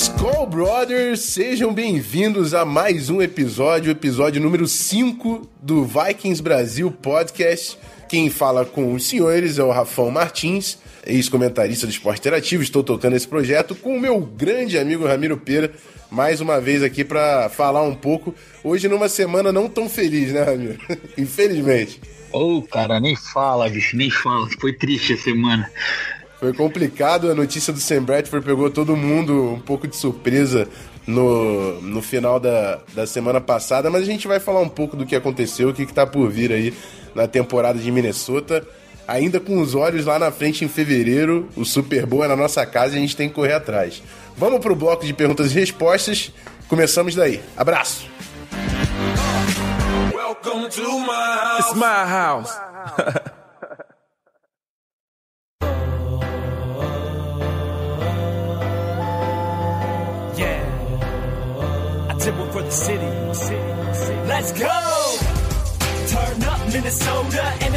Skull Brothers, sejam bem-vindos a mais um episódio, episódio número 5 do Vikings Brasil Podcast. Quem fala com os senhores é o Rafão Martins, ex-comentarista do Esporte Interativo. Estou tocando esse projeto com o meu grande amigo Ramiro Pera, mais uma vez aqui para falar um pouco. Hoje, numa semana não tão feliz, né, Ramiro? Infelizmente. Ô, oh, cara, nem fala, bicho, nem fala. Foi triste a semana. Foi complicado, a notícia do Sam Bradford pegou todo mundo um pouco de surpresa no, no final da, da semana passada, mas a gente vai falar um pouco do que aconteceu, o que está por vir aí na temporada de Minnesota. Ainda com os olhos lá na frente em fevereiro, o Super Bowl é na nossa casa e a gente tem que correr atrás. Vamos para o bloco de perguntas e respostas. Começamos daí. Abraço! Welcome to my house. It's my house. city. Let's go.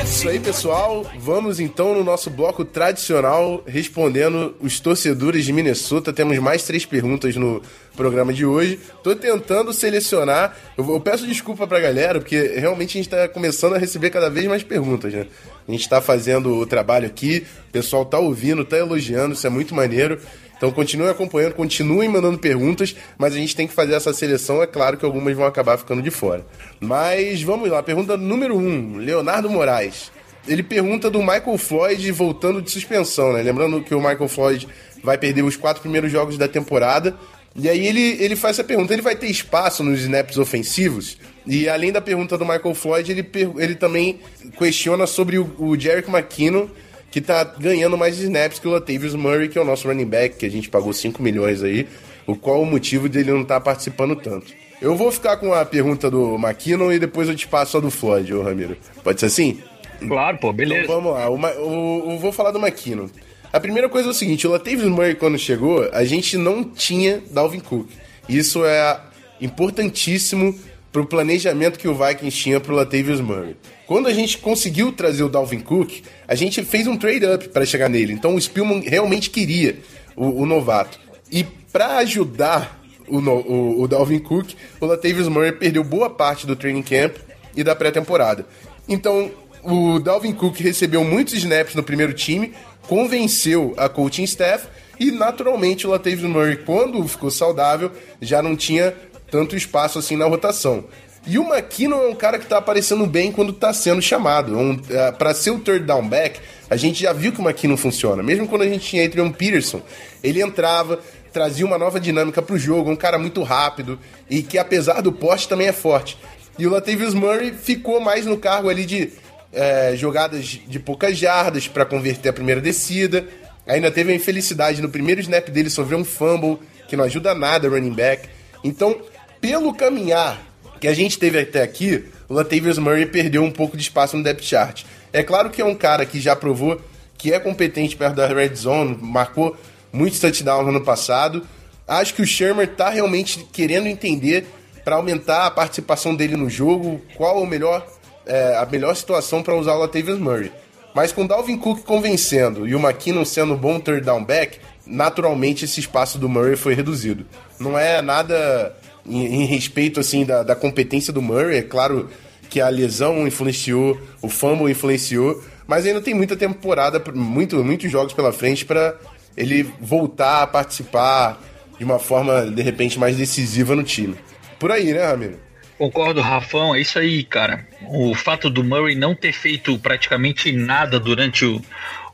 Isso aí, pessoal. Vamos então no nosso bloco tradicional respondendo os torcedores de Minnesota. Temos mais três perguntas no programa de hoje. Tô tentando selecionar. Eu, eu peço desculpa pra galera, porque realmente a gente tá começando a receber cada vez mais perguntas, né? A gente tá fazendo o trabalho aqui, o pessoal tá ouvindo, tá elogiando, isso é muito maneiro. Então continuem acompanhando, continuem mandando perguntas, mas a gente tem que fazer essa seleção. É claro que algumas vão acabar ficando de fora. Mas vamos lá, pergunta número 1, um, Leonardo Moraes. Ele pergunta do Michael Floyd voltando de suspensão, né? Lembrando que o Michael Floyd vai perder os quatro primeiros jogos da temporada. E aí ele, ele faz essa pergunta: ele vai ter espaço nos snaps ofensivos? E além da pergunta do Michael Floyd, ele, ele também questiona sobre o, o Jerick McKinnon que tá ganhando mais snaps que o Latavius Murray, que é o nosso running back, que a gente pagou 5 milhões aí. O qual o motivo dele não estar tá participando tanto? Eu vou ficar com a pergunta do McKinnon e depois eu te passo a do Floyd, ô Ramiro. Pode ser assim? Claro, pô, beleza. Então vamos lá, o, o, o, vou falar do McKinnon. A primeira coisa é o seguinte, o Latavius Murray quando chegou, a gente não tinha Dalvin Cook. Isso é importantíssimo pro planejamento que o Vikings tinha pro Latavius Murray. Quando a gente conseguiu trazer o Dalvin Cook, a gente fez um trade-up para chegar nele. Então o Spielman realmente queria o, o novato. E para ajudar o, o, o, Dalvin Cook, o Latavius Murray perdeu boa parte do training camp e da pré-temporada. Então o Dalvin Cook recebeu muitos snaps no primeiro time, convenceu a coaching staff e naturalmente o Latavius Murray, quando ficou saudável, já não tinha tanto espaço assim na rotação. E o McKinnon é um cara que tá aparecendo bem quando tá sendo chamado. Um, uh, para ser o third down back, a gente já viu que o McKinnon funciona. Mesmo quando a gente tinha Adrian Peterson, ele entrava, trazia uma nova dinâmica pro jogo, um cara muito rápido e que apesar do poste também é forte. E o Latavius Murray ficou mais no cargo ali de é, jogadas de poucas jardas para converter a primeira descida. Ainda teve a infelicidade no primeiro snap dele sofreu um fumble, que não ajuda nada running back. Então, pelo caminhar que a gente teve até aqui, o Latavius Murray perdeu um pouco de espaço no depth chart. É claro que é um cara que já provou que é competente perto da red zone, marcou muitos touchdowns no ano passado. Acho que o Shermer está realmente querendo entender para aumentar a participação dele no jogo, qual o melhor, é, a melhor situação para usar o Latavius Murray. Mas com o Dalvin Cook convencendo e o McKinnon sendo bom third down back, naturalmente esse espaço do Murray foi reduzido. Não é nada em, em respeito assim da, da competência do Murray. É claro que a lesão influenciou, o fumble influenciou, mas ainda tem muita temporada, muito, muitos jogos pela frente para ele voltar a participar de uma forma de repente mais decisiva no time. Por aí, né, Ramiro? Concordo, Rafão, é isso aí, cara. O fato do Murray não ter feito praticamente nada durante o,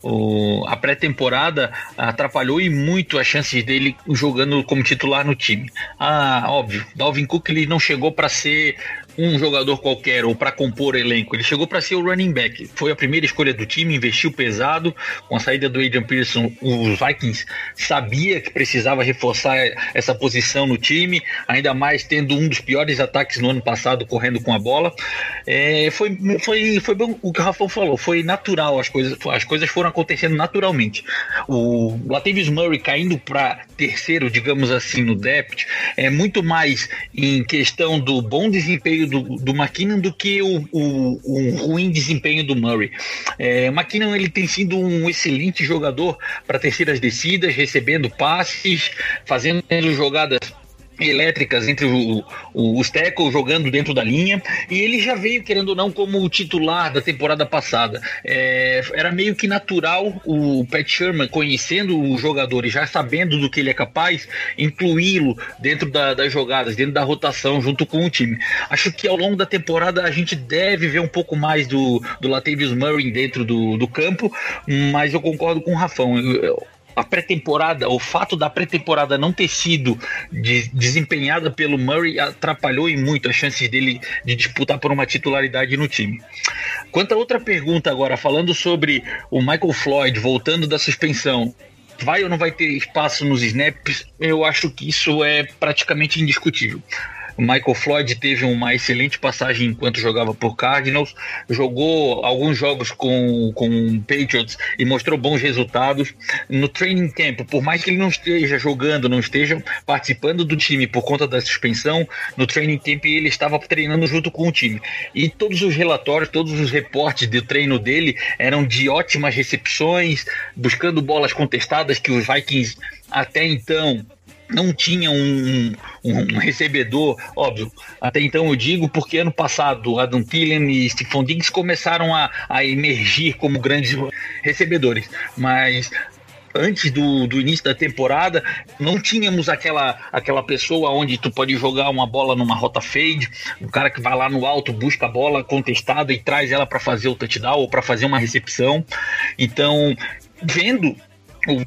o, a pré-temporada atrapalhou e muito as chances dele jogando como titular no time. Ah, óbvio, Dalvin Cook ele não chegou para ser um jogador qualquer ou para compor elenco, ele chegou para ser o running back. Foi a primeira escolha do time, investiu pesado. Com a saída do Adrian Pearson, os Vikings sabia que precisava reforçar essa posição no time, ainda mais tendo um dos piores ataques no ano passado correndo com a bola. É, foi, foi, foi bom o que o Rafael falou, foi natural, as coisas, as coisas foram acontecendo naturalmente. O Latavius Murray caindo para terceiro, digamos assim, no depth, é muito mais em questão do bom desempenho do, do McKinnon do que o, o, o ruim desempenho do Murray. É, McKinnon ele tem sido um excelente jogador para terceiras descidas, recebendo passes, fazendo jogadas elétricas entre o, o, os tackles jogando dentro da linha e ele já veio querendo ou não como o titular da temporada passada. É, era meio que natural o Pat Sherman conhecendo o jogador e já sabendo do que ele é capaz incluí-lo dentro da, das jogadas dentro da rotação junto com o time. Acho que ao longo da temporada a gente deve ver um pouco mais do, do Latavius Murray dentro do, do campo mas eu concordo com o Rafão. Eu, eu, a pré-temporada, o fato da pré-temporada não ter sido de, desempenhada pelo Murray atrapalhou e muito as chances dele de disputar por uma titularidade no time. Quanto a outra pergunta agora, falando sobre o Michael Floyd voltando da suspensão, vai ou não vai ter espaço nos snaps? Eu acho que isso é praticamente indiscutível. Michael Floyd teve uma excelente passagem enquanto jogava por Cardinals, jogou alguns jogos com, com Patriots e mostrou bons resultados. No training camp, por mais que ele não esteja jogando, não esteja participando do time por conta da suspensão, no training camp ele estava treinando junto com o time. E todos os relatórios, todos os reportes do treino dele eram de ótimas recepções, buscando bolas contestadas que os Vikings até então não tinha um, um, um, recebedor, óbvio. Até então eu digo porque ano passado Adam Thielen e Stephon Diggs começaram a, a emergir como grandes recebedores, mas antes do, do início da temporada, não tínhamos aquela, aquela pessoa onde tu pode jogar uma bola numa rota fade, o cara que vai lá no alto, busca a bola contestada e traz ela para fazer o touchdown ou para fazer uma recepção. Então, vendo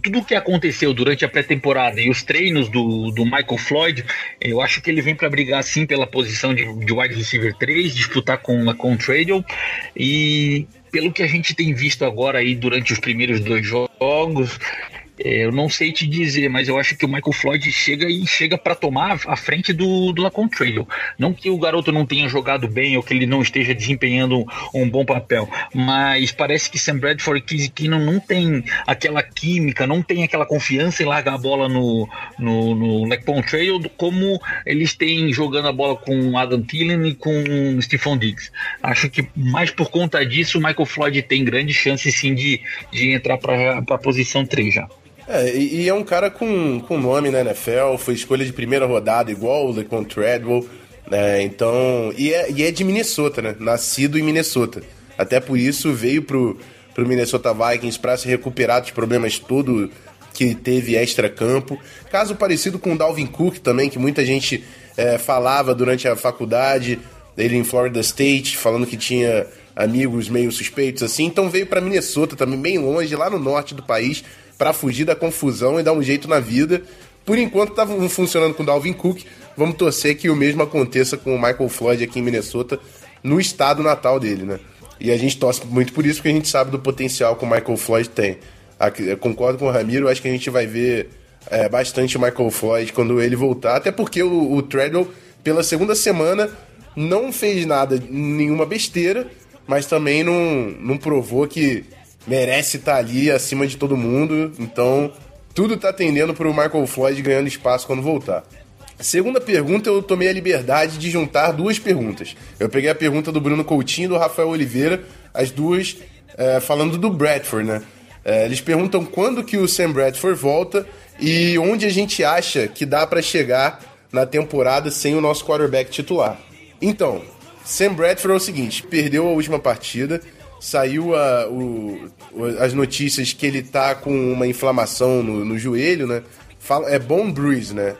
tudo o que aconteceu durante a pré-temporada e os treinos do, do Michael Floyd, eu acho que ele vem para brigar sim pela posição de, de wide receiver 3, disputar com a Contradial e pelo que a gente tem visto agora aí durante os primeiros dois jogos, eu não sei te dizer, mas eu acho que o Michael Floyd chega e chega para tomar a frente do, do Lacon Trail. Não que o garoto não tenha jogado bem ou que ele não esteja desempenhando um, um bom papel, mas parece que Sam Bradford e Keenum não tem aquela química, não tem aquela confiança em largar a bola no, no, no Lacon Trail como eles têm jogando a bola com Adam Thielen e com Stephon Diggs. Acho que mais por conta disso o Michael Floyd tem grande chance sim de, de entrar para a posição 3 já. É, e, e, é um cara com, com nome na NFL, foi escolha de primeira rodada, igual o Lecon Treadwell, né? Então. E é, e é de Minnesota, né? Nascido em Minnesota. Até por isso veio pro, pro Minnesota Vikings para se recuperar dos problemas tudo que teve extra-campo. Caso parecido com o Dalvin Cook também, que muita gente é, falava durante a faculdade, ele em Florida State, falando que tinha amigos meio suspeitos assim. Então veio para Minnesota também, bem longe, lá no norte do país, para fugir da confusão e dar um jeito na vida. Por enquanto tá funcionando com o Dalvin Cook. Vamos torcer que o mesmo aconteça com o Michael Floyd aqui em Minnesota, no estado natal dele, né? E a gente torce muito por isso, porque a gente sabe do potencial que o Michael Floyd tem. Eu concordo com o Ramiro, acho que a gente vai ver é, bastante o Michael Floyd quando ele voltar, até porque o, o Treadwell, pela segunda semana, não fez nada, nenhuma besteira, mas também não, não provou que merece estar tá ali acima de todo mundo. Então, tudo está tendendo para o Michael Floyd ganhando espaço quando voltar. Segunda pergunta, eu tomei a liberdade de juntar duas perguntas. Eu peguei a pergunta do Bruno Coutinho e do Rafael Oliveira, as duas é, falando do Bradford, né? É, eles perguntam quando que o Sam Bradford volta e onde a gente acha que dá para chegar na temporada sem o nosso quarterback titular. Então, Sam Bradford é o seguinte, perdeu a última partida, saiu a, o, as notícias que ele tá com uma inflamação no, no joelho, né? Fala, é bone bruise, né?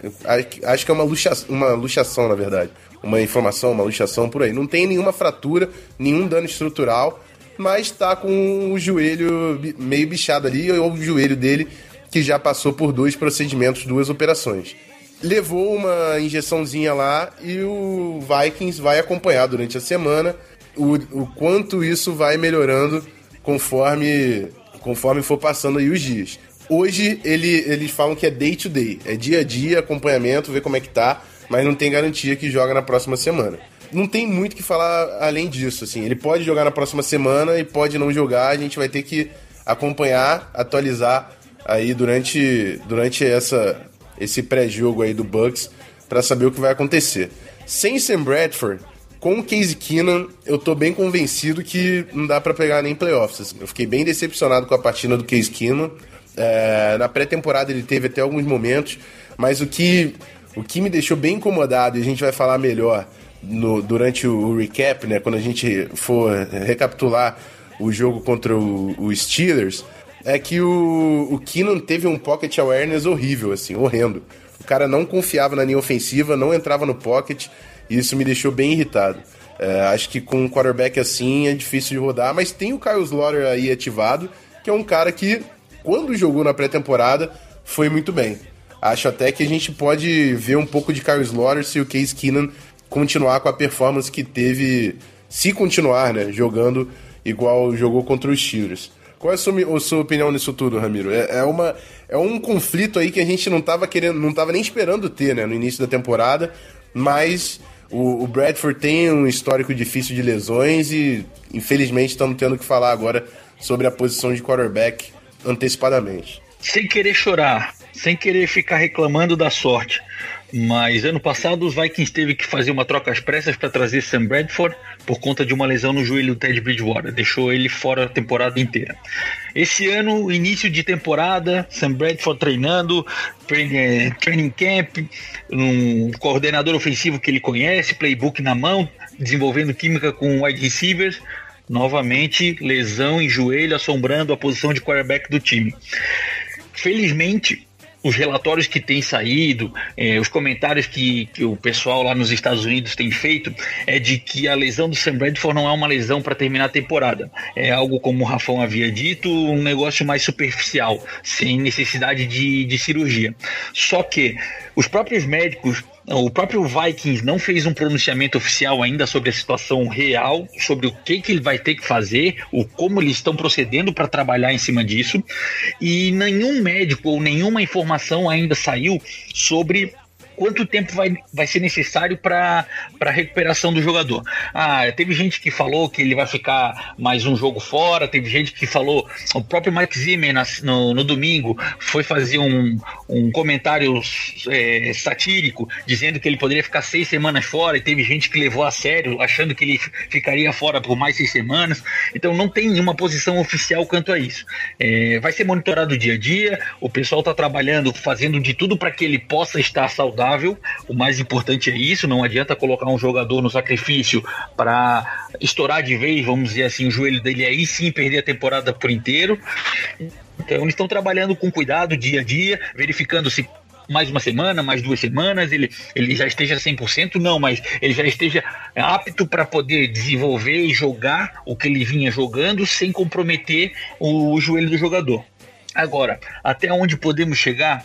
Acho que é uma, luxa, uma luxação, na verdade. Uma inflamação, uma luxação por aí. Não tem nenhuma fratura, nenhum dano estrutural, mas tá com o joelho meio bichado ali, ou o joelho dele que já passou por dois procedimentos, duas operações. levou uma injeçãozinha lá e o Vikings vai acompanhar durante a semana o, o quanto isso vai melhorando conforme, conforme for passando aí os dias. Hoje ele, eles falam que é day to day, é dia a dia, acompanhamento, ver como é que tá, mas não tem garantia que joga na próxima semana. Não tem muito que falar além disso, assim. Ele pode jogar na próxima semana e pode não jogar, a gente vai ter que acompanhar, atualizar aí durante, durante essa, esse pré-jogo aí do Bucks para saber o que vai acontecer. Sem Sam Bradford, com o Case Keenan, eu tô bem convencido que não dá para pegar nem playoffs. Assim. Eu fiquei bem decepcionado com a partida do Case Keenan. É, na pré-temporada ele teve até alguns momentos, mas o que, o que me deixou bem incomodado, e a gente vai falar melhor no, durante o, recap, né, quando a gente for recapitular o jogo contra o, o Steelers, é que o, o Keenan teve um pocket awareness horrível, assim, horrendo. O cara não confiava na linha ofensiva, não entrava no pocket, isso me deixou bem irritado. É, acho que com um quarterback assim é difícil de rodar, mas tem o Kyle Slaughter aí ativado, que é um cara que, quando jogou na pré-temporada, foi muito bem. Acho até que a gente pode ver um pouco de Kyle Slaughter se o Case Keenan continuar com a performance que teve, se continuar, né, jogando igual jogou contra os Steelers. Qual é a sua, a sua opinião nisso tudo, Ramiro? É, é, uma, é um conflito aí que a gente não estava querendo, não tava nem esperando ter, né, no início da temporada, mas o, o, Bradford tem um histórico difícil de lesões e, infelizmente, estamos tendo que falar agora sobre a posição de quarterback antecipadamente. Sem querer chorar, sem querer ficar reclamando da sorte. Mas ano passado os Vikings teve que fazer uma troca às pressas para trazer Sam Bradford por conta de uma lesão no joelho do Ted Bridgewater, deixou ele fora a temporada inteira. Esse ano, início de temporada, Sam Bradford treinando, training, training camp, um coordenador ofensivo que ele conhece, playbook na mão, desenvolvendo química com wide receivers. Novamente, lesão em joelho assombrando a posição de quarterback do time. Felizmente, os relatórios que têm saído, é, os comentários que, que o pessoal lá nos Estados Unidos tem feito, é de que a lesão do Sam Bradford não é uma lesão para terminar a temporada. É algo, como o Rafão havia dito, um negócio mais superficial, sem necessidade de, de cirurgia. Só que os próprios médicos o próprio Vikings não fez um pronunciamento oficial ainda sobre a situação real, sobre o que, que ele vai ter que fazer, o como eles estão procedendo para trabalhar em cima disso, e nenhum médico ou nenhuma informação ainda saiu sobre quanto tempo vai, vai ser necessário para a recuperação do jogador. Ah, teve gente que falou que ele vai ficar mais um jogo fora, teve gente que falou, o próprio Mike Zimmer no, no domingo foi fazer um, um comentário é, satírico dizendo que ele poderia ficar seis semanas fora, e teve gente que levou a sério, achando que ele ficaria fora por mais seis semanas. Então não tem nenhuma posição oficial quanto a isso. É, vai ser monitorado dia a dia, o pessoal está trabalhando, fazendo de tudo para que ele possa estar saudável saudável. O mais importante é isso, não adianta colocar um jogador no sacrifício para estourar de vez, vamos dizer assim, o joelho dele aí sim perder a temporada por inteiro. Então eles estão trabalhando com cuidado dia a dia, verificando se mais uma semana, mais duas semanas, ele, ele já esteja 100%, não, mas ele já esteja apto para poder desenvolver e jogar o que ele vinha jogando sem comprometer o, o joelho do jogador. Agora, até onde podemos chegar?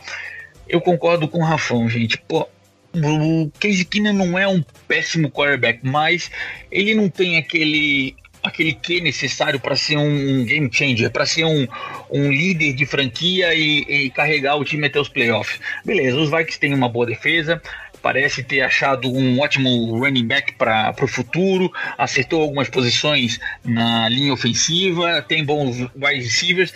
Eu concordo com o Rafão, gente. Pô, o Case Keenum não é um péssimo quarterback, mas ele não tem aquele aquele que necessário para ser um game changer, para ser um, um líder de franquia e, e, carregar o time até os playoffs. Beleza, os Vikings têm uma boa defesa, parece ter achado um ótimo running back para o futuro, acertou algumas posições na linha ofensiva, tem bons wide receivers,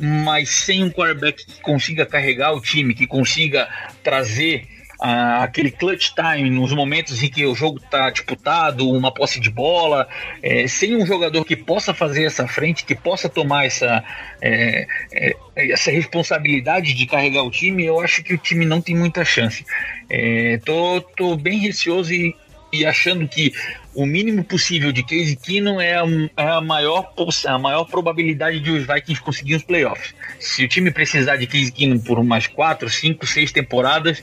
mas sem um quarterback que consiga carregar o time, que consiga trazer uh, aquele clutch time nos momentos em que o jogo está disputado, uma posse de bola, é, sem um jogador que possa fazer essa frente, que possa tomar essa, é, é, essa responsabilidade de carregar o time, eu acho que o time não tem muita chance. É, tô, tô bem receoso e, e achando que o mínimo possível de Case Keenum é a, é a, maior, a maior probabilidade de os Vikings conseguirem os playoffs. Se o time precisar de Case Keenum por umas 4, 5, 6 temporadas,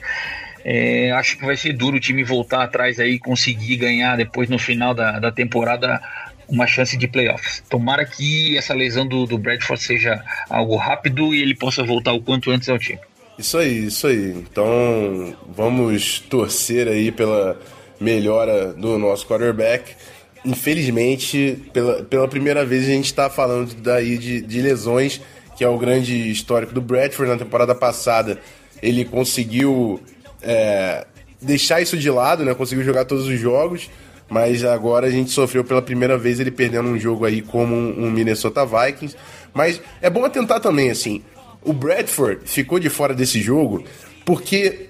é, acho que vai ser duro o time voltar atrás aí e conseguir ganhar depois no final da, da temporada uma chance de playoffs. Tomara que essa lesão do, do Bradford seja algo rápido e ele possa voltar o quanto antes ao time. Isso aí, isso aí. Então vamos torcer aí pela melhora do nosso quarterback. Infelizmente, pela, pela primeira vez a gente está falando daí de, de lesões, que é o grande histórico do Bradford. Na temporada passada ele conseguiu é, deixar isso de lado, né? Conseguiu jogar todos os jogos, mas agora a gente sofreu pela primeira vez ele perdendo um jogo aí como um Minnesota Vikings. Mas é bom atentar também, assim, o Bradford ficou de fora desse jogo porque,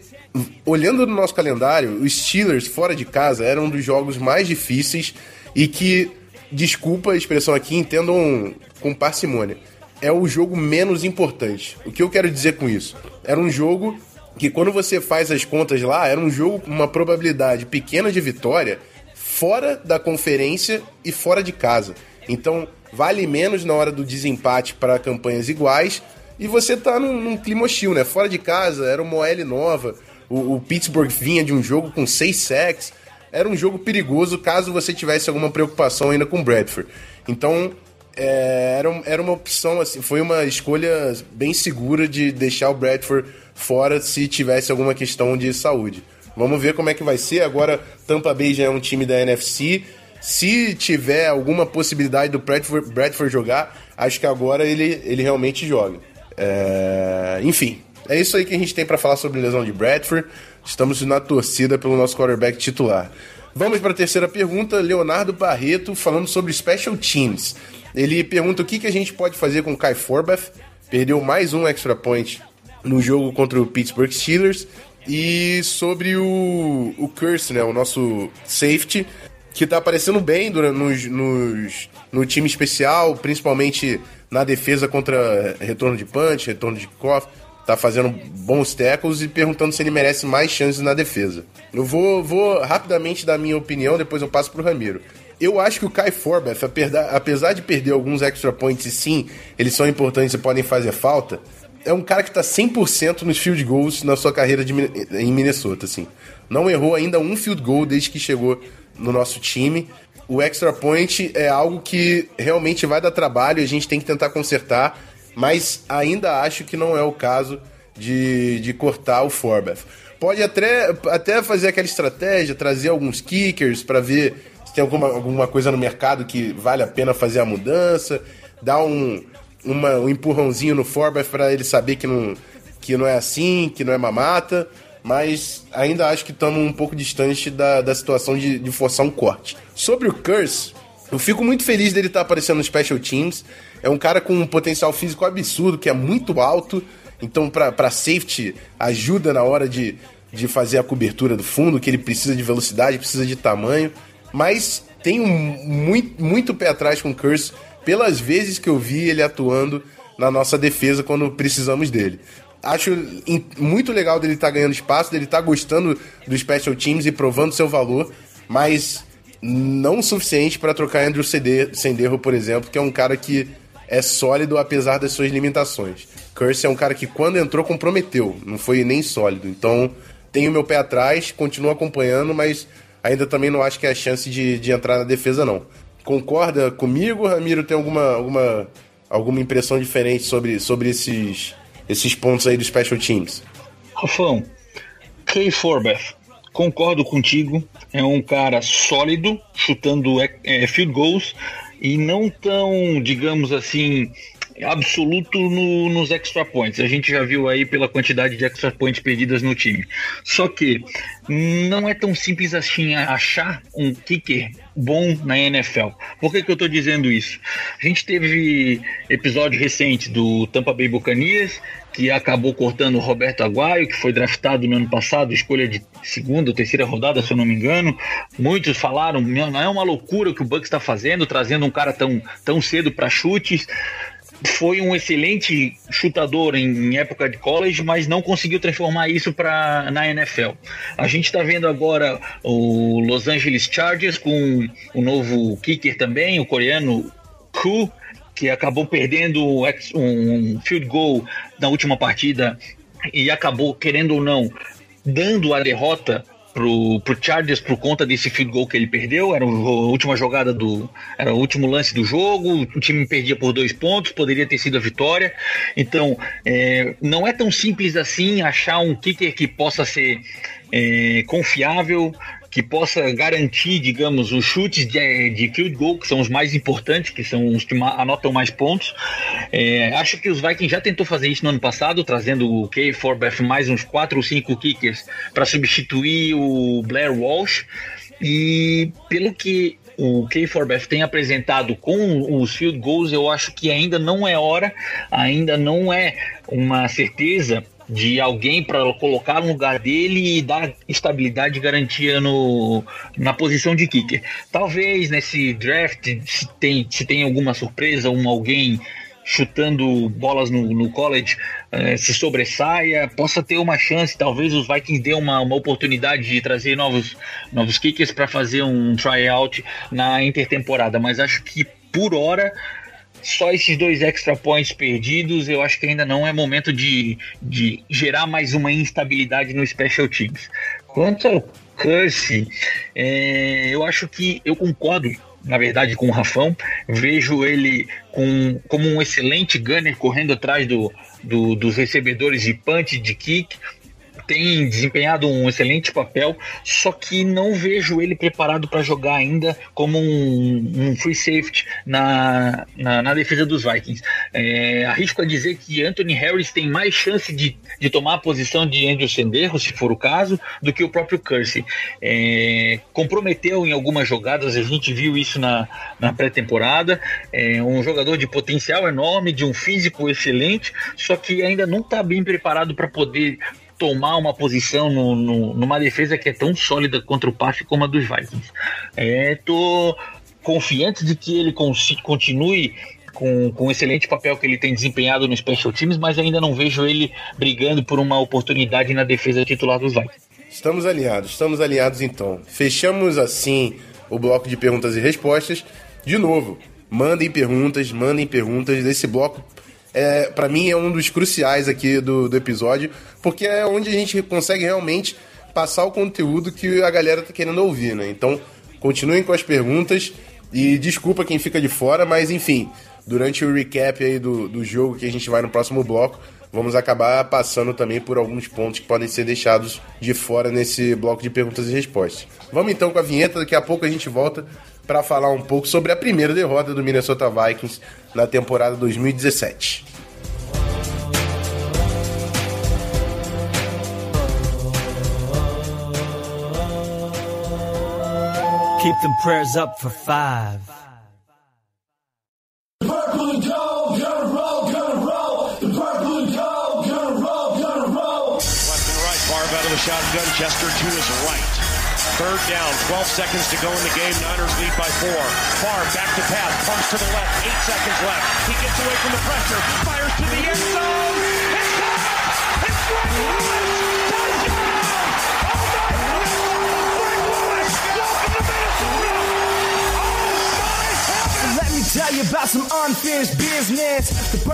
olhando no nosso calendário, os Steelers fora de casa eram um dos jogos mais difíceis e que, desculpa a expressão aqui, entendam com parcimônia, é o jogo menos importante. O que eu quero dizer com isso? Era um jogo que, quando você faz as contas lá, era um jogo com uma probabilidade pequena de vitória fora da conferência e fora de casa. Então, vale menos na hora do desempate para campanhas iguais e você tá num, num, clima hostil, né? Fora de casa, era uma OL nova. O, o, Pittsburgh vinha de um jogo com seis sacks. Era um jogo perigoso caso você tivesse alguma preocupação ainda com o Bradford. Então, é, era, era uma opção, assim, foi uma escolha bem segura de deixar o Bradford fora se tivesse alguma questão de saúde. Vamos ver como é que vai ser. Agora, Tampa Bay já é um time da NFC. Se tiver alguma possibilidade do Bradford, Bradford jogar, acho que agora ele, ele realmente joga. É... Enfim, é isso aí que a gente tem para falar sobre lesão de Bradford. Estamos na torcida pelo nosso quarterback titular. Vamos para a terceira pergunta, Leonardo Barreto falando sobre special teams. Ele pergunta o que, que a gente pode fazer com o Kai Forbath. Perdeu mais um extra point no jogo contra o Pittsburgh Steelers. E sobre o, o Curse, né, o nosso safety, que tá aparecendo bem nos, nos, no time especial, principalmente na defesa contra retorno de punch, retorno de coff, tá fazendo bons tackles e perguntando se ele merece mais chances na defesa. Eu vou, vou rapidamente dar minha opinião, depois eu passo pro Ramiro. Eu acho que o Kai Forbath, apesar de perder alguns extra points, e sim, eles são importantes e podem fazer falta, é um cara que tá 100% nos field goals na sua carreira de, em Minnesota, assim. Não errou ainda um field goal desde que chegou no nosso time o extra point é algo que realmente vai dar trabalho, a gente tem que tentar consertar, mas ainda acho que não é o caso de, de cortar o Forbath. Pode até, até fazer aquela estratégia, trazer alguns kickers para ver se tem alguma, alguma coisa no mercado que vale a pena fazer a mudança, dar um, uma, um empurrãozinho no Forbath para ele saber que não, que não é assim, que não é mamata mas ainda acho que estamos um pouco distante da, da situação de, de forçar um corte. Sobre o Curse, eu fico muito feliz dele estar tá aparecendo no Special Teams. É um cara com um potencial físico absurdo, que é muito alto. Então, para safety, ajuda na hora de, de fazer a cobertura do fundo, que ele precisa de velocidade, precisa de tamanho. Mas tenho muito, muito pé atrás com o Curse, pelas vezes que eu vi ele atuando na nossa defesa quando precisamos dele acho muito legal dele estar tá ganhando espaço, dele estar tá gostando do Special Teams e provando seu valor, mas não o suficiente para trocar Andrew Senderro, por exemplo, que é um cara que é sólido apesar das suas limitações. Curse é um cara que quando entrou comprometeu, não foi nem sólido. Então tenho meu pé atrás, continuo acompanhando, mas ainda também não acho que é a chance de, de entrar na defesa não. Concorda comigo, Ramiro? Tem alguma, alguma, alguma impressão diferente sobre, sobre esses esses pontos aí do Special Teams. Rafão, Clay Forbath, concordo contigo. É um cara sólido, chutando é, é, field goals e não tão, digamos assim, absoluto no, nos extra points. A gente já viu aí pela quantidade de extra points perdidas no time. Só que não é tão simples assim achar um kicker bom na NFL. Por que, que eu estou dizendo isso? A gente teve episódio recente do Tampa Bay Buccaneers que acabou cortando o Roberto Aguaio, que foi draftado no ano passado, escolha de segunda ou terceira rodada, se eu não me engano. Muitos falaram, não é uma loucura o que o Bucks está fazendo, trazendo um cara tão, tão cedo para chutes foi um excelente chutador em, época de college, mas não conseguiu transformar isso para na NFL. A gente está vendo agora o Los Angeles Chargers com o novo kicker também, o coreano Ku, que acabou perdendo um field goal na última partida e acabou, querendo ou não, dando a derrota pro, pro Chargers por conta desse field goal que ele perdeu. Era a última jogada do. Era o último lance do jogo. O time perdia por dois pontos, poderia ter sido a vitória. Então, é, não é tão simples assim achar um kicker que possa ser é, confiável, que possa garantir, digamos, os chutes de, de, field goal, que são os mais importantes, que são os que anotam mais pontos. É, acho que os Vikings já tentou fazer isso no ano passado, trazendo o K. Forbeth mais uns 4 ou 5 kickers para substituir o Blair Walsh. E pelo que o K. Forbeth tem apresentado com os field goals, eu acho que ainda não é hora, ainda não é uma certeza de alguém para colocar no lugar dele e dar estabilidade e garantia no, na posição de kicker. Talvez nesse draft se tem, se tem alguma surpresa, um alguém chutando bolas no, no college eh, se sobressaia, possa ter uma chance, talvez os Vikings dê uma, uma oportunidade de trazer novos, novos kickers para fazer um tryout na intertemporada, mas acho que por hora só esses dois extra points perdidos, eu acho que ainda não é momento de, de gerar mais uma instabilidade no Special Teams. Quanto ao Curse, é, eu acho que eu concordo, na verdade, com o Rafão. Vejo ele com, como um excelente gunner correndo atrás do, do, dos recebedores de punch, de kick tem desempenhado um excelente papel, só que não vejo ele preparado para jogar ainda como um, um free safety na, na, na, defesa dos Vikings. É, arrisco a dizer que Anthony Harris tem mais chance de, de tomar a posição de Andrew Senderro, se for o caso, do que o próprio Kersey. É, comprometeu em algumas jogadas, a gente viu isso na, na pré-temporada. É um jogador de potencial enorme, de um físico excelente, só que ainda não está bem preparado para poder tomar uma posição no, no, numa defesa que é tão sólida contra o passe como a dos Vikings. É, tô confiante de que ele continue com, com o excelente papel que ele tem desempenhado no Special Teams, mas ainda não vejo ele brigando por uma oportunidade na defesa titular dos Vikings. Estamos alinhados, estamos alinhados então. Fechamos assim o bloco de perguntas e respostas. De novo, mandem perguntas, mandem perguntas. Esse bloco é, para mim é um dos cruciais aqui do, do episódio, porque é onde a gente consegue realmente passar o conteúdo que a galera tá querendo ouvir, né? Então, continuem com as perguntas e desculpa quem fica de fora, mas enfim, durante o recap aí do, do jogo que a gente vai no próximo bloco, vamos acabar passando também por alguns pontos que podem ser deixados de fora nesse bloco de perguntas e respostas. Vamos então com a vinheta, daqui a pouco a gente volta para falar um pouco sobre a primeira derrota do Minnesota Vikings na temporada 2017. Keep them prayers up for five. Shotgun. Chester to his right. Third down, 12 seconds to go in the game. Niners lead by four. Favre back to pass, pumps to the left. Eight seconds left. He gets away from the pressure, fires to the end zone.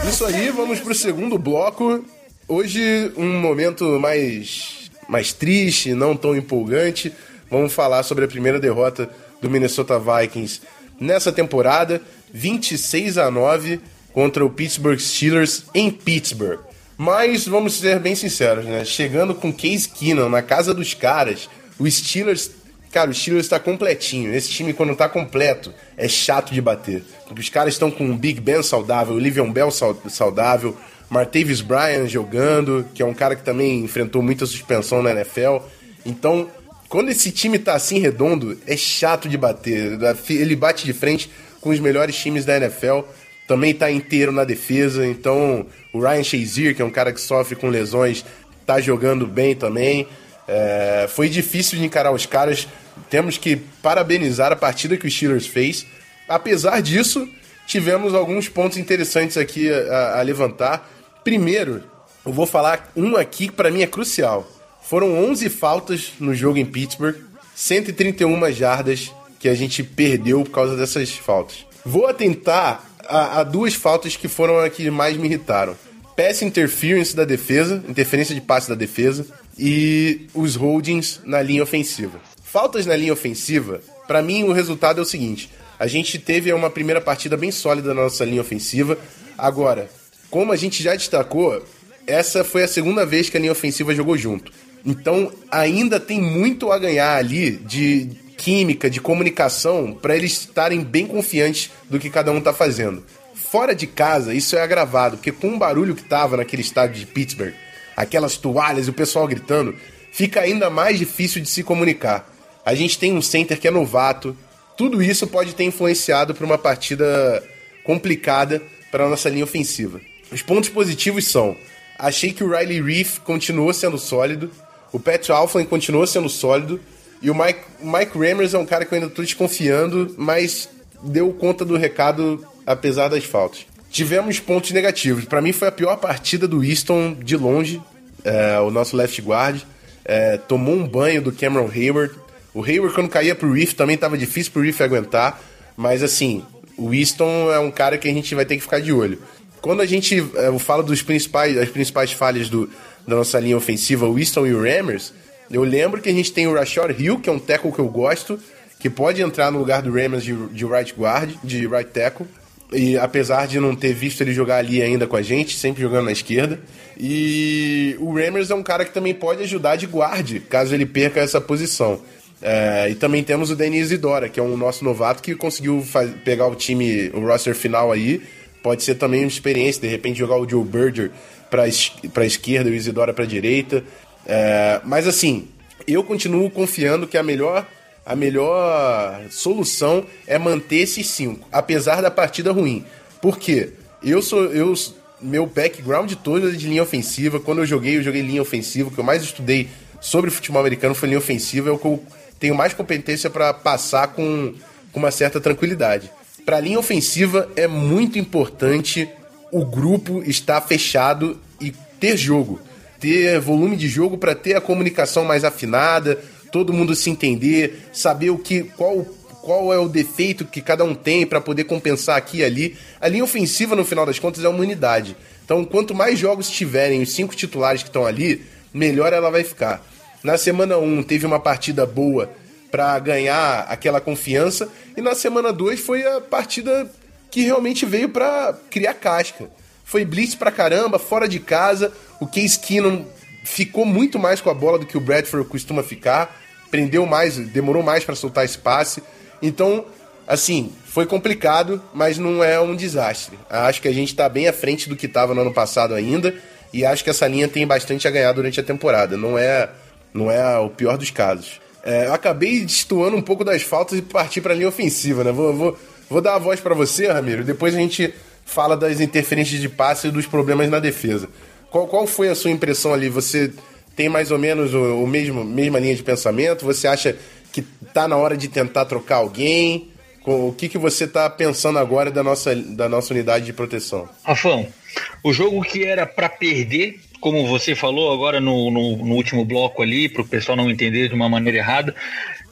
Isso aí, vamos pro segundo bloco. Hoje, um momento mais, mais triste, não tão empolgante. Vamos falar sobre a primeira derrota do Minnesota Vikings nessa temporada, 26 a 9 contra o Pittsburgh Steelers em Pittsburgh. Mas vamos ser bem sinceros, né? Chegando com Case Keenum na casa dos caras, o Steelers Cara, o Steelers está completinho. Esse time, quando tá completo, é chato de bater. Porque os caras estão com o Big Ben saudável, o Livion Bell sau- saudável, Martavis Bryant jogando, que é um cara que também enfrentou muita suspensão na NFL. Então, quando esse time tá assim redondo, é chato de bater. Ele bate de frente com os melhores times da NFL. Também tá inteiro na defesa. Então, o Ryan Shazier, que é um cara que sofre com lesões, tá jogando bem também. É, foi difícil de encarar os caras. Temos que parabenizar a partida que o Steelers fez. Apesar disso, tivemos alguns pontos interessantes aqui a, a levantar. Primeiro, eu vou falar um aqui que para mim é crucial. Foram 11 faltas no jogo em Pittsburgh, 131 jardas que a gente perdeu por causa dessas faltas. Vou atentar a, a duas faltas que foram as que mais me irritaram. pass interference da defesa, interferência de passe da defesa e os holdings na linha ofensiva. Faltas na linha ofensiva, para mim o resultado é o seguinte: a gente teve uma primeira partida bem sólida na nossa linha ofensiva. Agora, como a gente já destacou, essa foi a segunda vez que a linha ofensiva jogou junto. Então, ainda tem muito a ganhar ali de química, de comunicação, para eles estarem bem confiantes do que cada um está fazendo. Fora de casa, isso é agravado, porque com o barulho que tava naquele estádio de Pittsburgh, aquelas toalhas e o pessoal gritando, fica ainda mais difícil de se comunicar. A gente tem um center que é novato, tudo isso pode ter influenciado para uma partida complicada para a nossa linha ofensiva. Os pontos positivos são: achei que o Riley Reef continuou sendo sólido, o Pat Alflin continuou sendo sólido, e o Mike, Mike Rammers é um cara que eu ainda estou desconfiando, mas deu conta do recado apesar das faltas. Tivemos pontos negativos. Para mim foi a pior partida do Easton de longe, é, o nosso left guard. É, tomou um banho do Cameron Hayward. O Hayward, quando caía pro Reef, também estava difícil pro Reef aguentar. Mas assim, o Easton é um cara que a gente vai ter que ficar de olho. Quando a gente é, eu falo dos principais, das principais falhas do, da nossa linha ofensiva, o Easton e o Rammers, eu lembro que a gente tem o Rashard Hill, que é um tackle que eu gosto, que pode entrar no lugar do Rammers de, de right guard, de right tackle. E apesar de não ter visto ele jogar ali ainda com a gente, sempre jogando na esquerda. E o Rammers é um cara que também pode ajudar de guarde, caso ele perca essa posição. É, e também temos o Denis Isidora, que é um nosso novato que conseguiu pegar o time, o roster final aí. Pode ser também uma experiência, de repente jogar o Joe Berger para a esquerda e o Isidora para a direita. É, mas assim, eu continuo confiando que a melhor a melhor solução é manter esses cinco, apesar da partida ruim. Por quê? Eu sou. Eu, meu background todo é de linha ofensiva. Quando eu joguei, eu joguei linha ofensiva. O que eu mais estudei sobre futebol americano foi linha ofensiva. É o que eu tenho mais competência para passar com, com uma certa tranquilidade. Para linha ofensiva é muito importante o grupo estar fechado e ter jogo, ter volume de jogo para ter a comunicação mais afinada, todo mundo se entender, saber o que qual qual é o defeito que cada um tem para poder compensar aqui e ali. A linha ofensiva, no final das contas, é uma unidade. Então, quanto mais jogos tiverem os cinco titulares que estão ali, melhor ela vai ficar. Na semana 1 um, teve uma partida boa para ganhar aquela confiança, e na semana 2 foi a partida que realmente veio para criar casca. Foi blitz pra caramba, fora de casa. O Case Keenum ficou muito mais com a bola do que o Bradford costuma ficar prendeu mais, demorou mais para soltar esse passe. Então, assim, foi complicado, mas não é um desastre. Acho que a gente está bem à frente do que estava no ano passado ainda e acho que essa linha tem bastante a ganhar durante a temporada. Não é, não é o pior dos casos. É, eu acabei destoando um pouco das faltas e partir para a linha ofensiva, né? Vou, vou, vou dar a voz para você, Ramiro. Depois a gente fala das interferências de passe e dos problemas na defesa. Qual, qual foi a sua impressão ali? Você tem mais ou menos o, o mesmo mesma linha de pensamento? Você acha que está na hora de tentar trocar alguém? O que, que você está pensando agora da nossa, da nossa unidade de proteção? Rafão, o jogo que era para perder, como você falou agora no, no, no último bloco ali, para o pessoal não entender de uma maneira errada,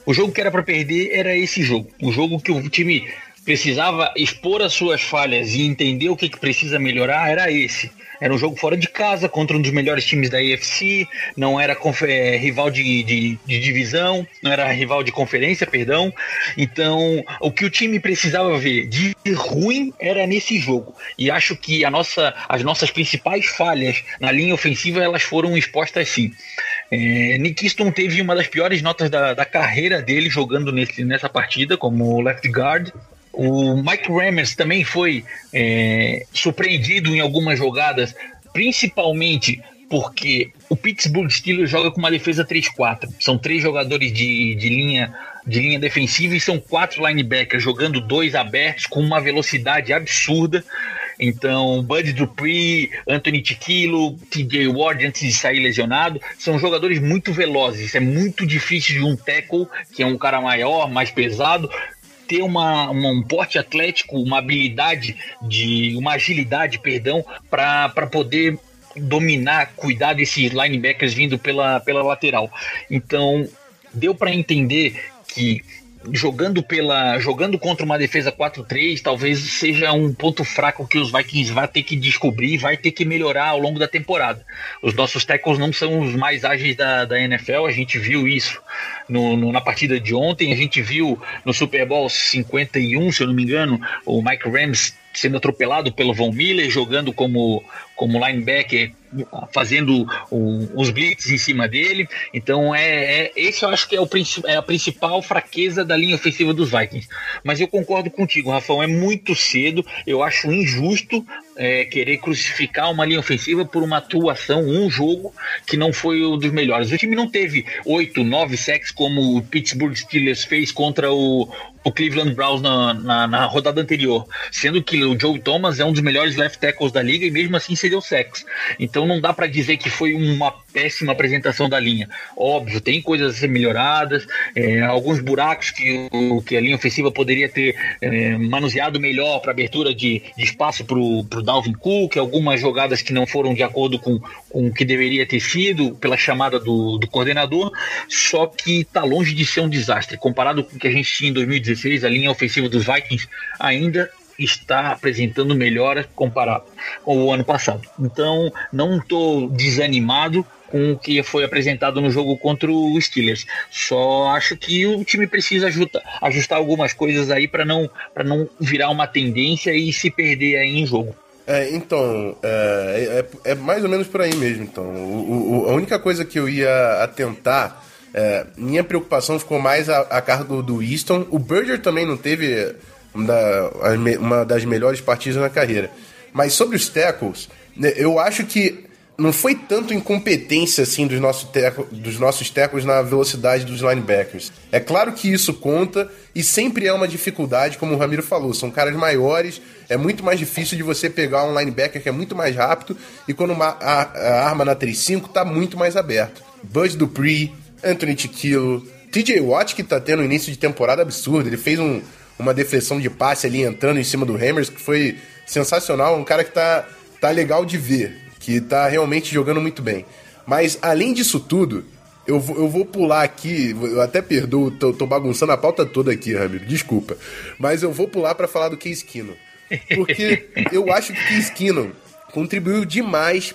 o jogo que era para perder era esse jogo. O jogo que o time precisava expor as suas falhas e entender o que, que precisa melhorar era esse. Era um jogo fora de casa contra um dos melhores times da AFC, não era é, rival de, de, de, divisão, não era rival de conferência, perdão. Então, o que o time precisava ver de ruim era nesse jogo. E acho que a nossa, as nossas principais falhas na linha ofensiva elas foram expostas sim. É, Nick Easton teve uma das piores notas da, da carreira dele jogando nesse, nessa partida como left guard. O Mike Rammers também foi é, surpreendido em algumas jogadas, principalmente porque o Pittsburgh Steelers joga com uma defesa 3-4. São três jogadores de, de, linha, de linha defensiva e são quatro linebackers jogando dois abertos com uma velocidade absurda. Então, Bud Dupree, Anthony Tiquilo, TJ Ward, antes de sair lesionado, são jogadores muito velozes. É muito difícil de um tackle, que é um cara maior, mais pesado, ter uma, uma, um porte atlético, uma habilidade de uma agilidade, perdão, para poder dominar, cuidar desses linebackers vindo pela, pela lateral. Então, deu para entender que jogando pela jogando contra uma defesa 4-3, talvez seja um ponto fraco que os Vikings vai ter que descobrir, vai ter que melhorar ao longo da temporada. Os nossos tackles não são os mais ágeis da, da NFL, a gente viu isso no, no, na partida de ontem, a gente viu no Super Bowl 51, se eu não me engano, o Mike Rams sendo atropelado pelo Von Miller, jogando como, como linebacker, fazendo o, os blitz em cima dele. Então, é, é esse eu acho que é, o, é a principal fraqueza da linha ofensiva dos Vikings. Mas eu concordo contigo, Rafael, é muito cedo. Eu acho injusto é, querer crucificar uma linha ofensiva por uma atuação, um jogo que não foi um dos melhores. O time não teve oito, nove sacks como o Pittsburgh Steelers fez contra o, o Cleveland Browns na, na, na, rodada anterior, sendo que o Joe Thomas é um dos melhores left tackles da liga e mesmo assim cedeu sacks. Então não dá para dizer que foi uma péssima apresentação da linha. Óbvio, tem coisas a ser melhoradas, é, alguns buracos que, que a linha ofensiva poderia ter é, manuseado melhor para abertura de, de espaço para o Dalvin Cook, algumas jogadas que não foram de acordo com, com o que deveria ter sido pela chamada do, do coordenador, só que está longe de ser um desastre. Comparado com o que a gente tinha em 2016, a linha ofensiva dos Vikings ainda está apresentando melhoras comparado com o ano passado. Então, não estou desanimado com o que foi apresentado no jogo contra o Steelers. Só acho que o time precisa ajustar, algumas coisas aí para não, não virar uma tendência e se perder aí em jogo. É, então, é, é, é, mais ou menos por aí mesmo. Então, o, o, a única coisa que eu ia atentar, é, minha preocupação ficou mais a, a cargo do Easton. O Berger também não teve uma, da, uma das melhores partidas na carreira. Mas sobre os tackles, né, eu acho que não foi tanto incompetência assim dos nossos, teco, dos nossos tackles na velocidade dos linebackers. É claro que isso conta e sempre é uma dificuldade, como o Ramiro falou. São caras maiores, é muito mais difícil de você pegar um linebacker que é muito mais rápido e quando uma, a, a arma na 3-5 tá muito mais aberto. Bud Dupree, Anthony Tiquilo, TJ Watt que tá tendo um início de temporada absurdo. Ele fez um, uma deflexão de passe ali entrando em cima do Hammers que foi sensacional. Um cara que tá, tá legal de ver que tá realmente jogando muito bem. Mas além disso tudo, eu vou, eu vou pular aqui, eu até perdoo, tô, tô bagunçando a pauta toda aqui, Ramiro, desculpa. Mas eu vou pular para falar do Case Keenum. Porque eu acho que o Case Keenum contribuiu demais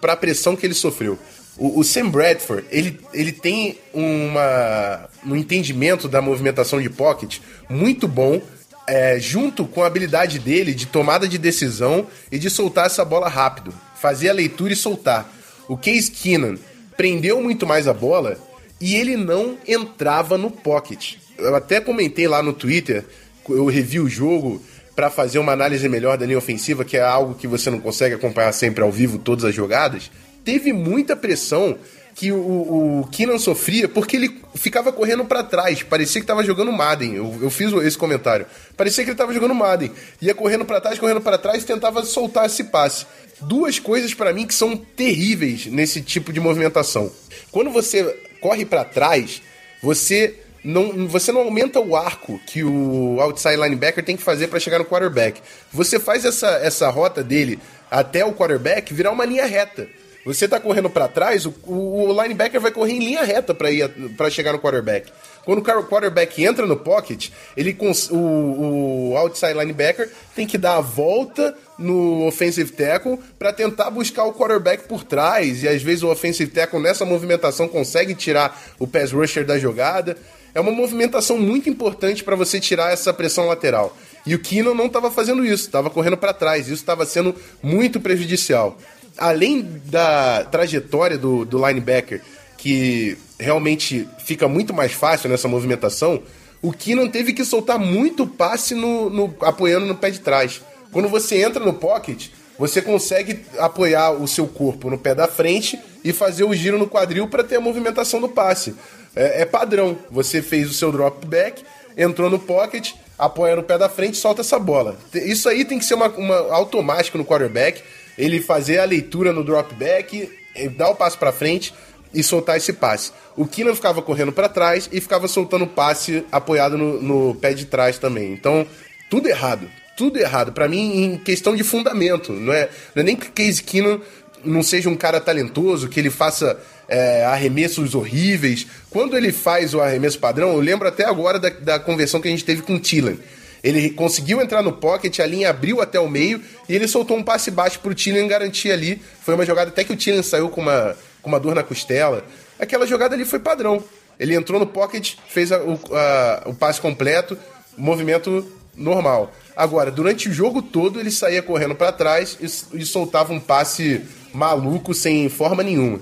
para a pressão que ele sofreu. O, o, Sam Bradford, ele, ele tem uma, um entendimento da movimentação de pocket muito bom, é, junto com a habilidade dele de tomada de decisão e de soltar essa bola rápido fazer a leitura e soltar. O Case Keenan prendeu muito mais a bola e ele não entrava no pocket. Eu até comentei lá no Twitter, eu revi o jogo para fazer uma análise melhor da linha ofensiva, que é algo que você não consegue acompanhar sempre ao vivo todas as jogadas. Teve muita pressão que o, o Keenan sofria porque ele ficava correndo para trás. Parecia que tava jogando Madden. Eu, eu fiz esse comentário. Parecia que ele tava jogando Madden. Ia correndo para trás, correndo para trás tentava soltar esse passe duas coisas para mim que são terríveis nesse tipo de movimentação. Quando você corre para trás, você não, você não aumenta o arco que o outside linebacker tem que fazer para chegar no quarterback. Você faz essa, essa rota dele até o quarterback virar uma linha reta. Você tá correndo para trás, o, o, linebacker vai correr em linha reta para ir para chegar no quarterback. Quando o quarterback entra no pocket, ele o, o outside linebacker tem que dar a volta no offensive tackle para tentar buscar o quarterback por trás e às vezes o offensive tackle nessa movimentação consegue tirar o pass rusher da jogada. É uma movimentação muito importante para você tirar essa pressão lateral. E o Keenan não estava fazendo isso, estava correndo para trás. Isso estava sendo muito prejudicial além da trajetória do, do linebacker, que realmente fica muito mais fácil nessa movimentação, o Keenan teve que soltar muito passe no, no, apoiando no pé de trás. Quando você entra no pocket, você consegue apoiar o seu corpo no pé da frente e fazer o giro no quadril para ter a movimentação do passe. É, é, padrão. Você fez o seu drop back, entrou no pocket, apoia no pé da frente, solta essa bola. Isso aí tem que ser uma, uma no quarterback ele fazer a leitura no drop back, dar o passo para frente e soltar esse passe. O Keenan ficava correndo para trás e ficava soltando passe apoiado no, no, pé de trás também. Então, tudo errado. Tudo errado. Para mim, em questão de fundamento. Não é, não é nem que Case Keenan não seja um cara talentoso, que ele faça é, arremessos horríveis. Quando ele faz o arremesso padrão, eu lembro até agora da, da conversão que a gente teve com o Tillan. Ele conseguiu entrar no pocket, a linha abriu até o meio e ele soltou um passe baixo pro Tillan garantir ali. Foi uma jogada até que o Tillan saiu com uma, com uma dor na costela. Aquela jogada ali foi padrão. Ele entrou no pocket, fez a, o, a, o passe completo, movimento normal. Agora, durante o jogo todo, ele saía correndo para trás e, e soltava um passe maluco, sem forma nenhuma.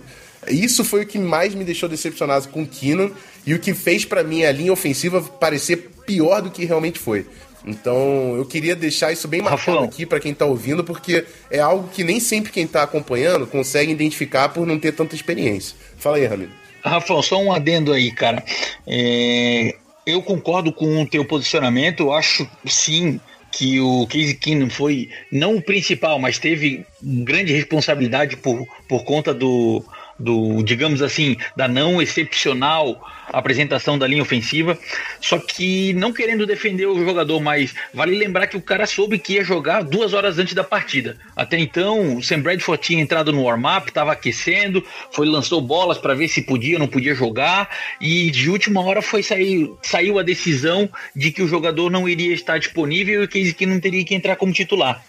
Isso foi o que mais me deixou decepcionado com o Keenan e o que fez para mim a linha ofensiva parecer pior do que realmente foi. Então, eu queria deixar isso bem marcado aqui para quem tá ouvindo, porque é algo que nem sempre quem tá acompanhando consegue identificar por não ter tanta experiência. Fala aí, Ramiro. Rafael, só um adendo aí, cara. É, eu concordo com o teu posicionamento, eu acho sim que o Casey Keenum foi não o principal, mas teve grande responsabilidade por, por conta do, do, digamos assim, da não excepcional apresentação da linha ofensiva. Só que não querendo defender o jogador, mas vale lembrar que o cara soube que ia jogar duas horas antes da partida. Até então, o Sam Bradford tinha entrado no warm-up, estava aquecendo, foi lançou bolas para ver se podia ou não podia jogar, e de última hora foi sair, saiu a decisão de que o jogador não iria estar disponível e que, que não teria que entrar como titular.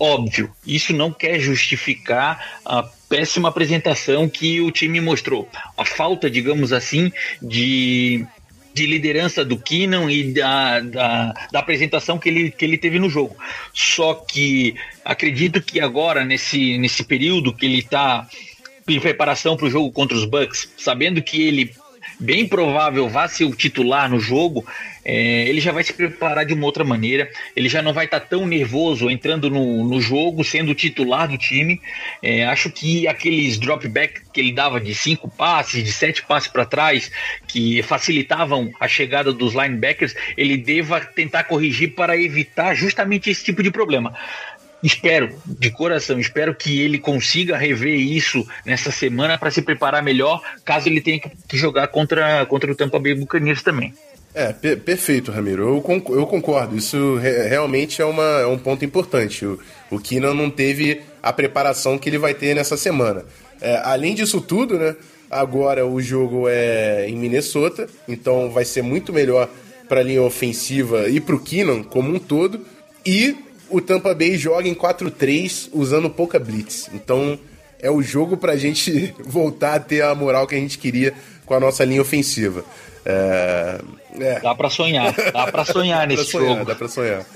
Óbvio, isso não quer justificar a péssima apresentação que o time mostrou. A falta, digamos assim, de, de liderança do Keenan e da, da, da, apresentação que ele, que ele teve no jogo. Só que acredito que agora, nesse, nesse período que ele está em preparação para o jogo contra os Bucks, sabendo que ele bem provável vá ser o titular no jogo, é, ele já vai se preparar de uma outra maneira, ele já não vai estar tá tão nervoso entrando no, no jogo, sendo o titular do time. É, acho que aqueles dropback que ele dava de cinco passes, de sete passes para trás, que facilitavam a chegada dos linebackers, ele deva tentar corrigir para evitar justamente esse tipo de problema espero, de coração, espero que ele consiga rever isso nessa semana para se preparar melhor, caso ele tenha que jogar contra, contra o Tampa Bay Buccaneers também. É, per perfeito, Ramiro. Eu, conc eu concordo. Isso re realmente é, uma, é um ponto importante. O, o Keenan não teve a preparação que ele vai ter nessa semana. É, além disso tudo, né? Agora o jogo é em Minnesota, então vai ser muito melhor para a linha ofensiva e para o Keenan como um todo. E o Tampa Bay joga em 4-3 usando pouca blitz. Então é o jogo para a gente voltar a ter a moral que a gente queria com a nossa linha ofensiva. É, é. Dá para sonhar, dá para sonhar nesse dá sonhar, jogo. Dá para sonhar.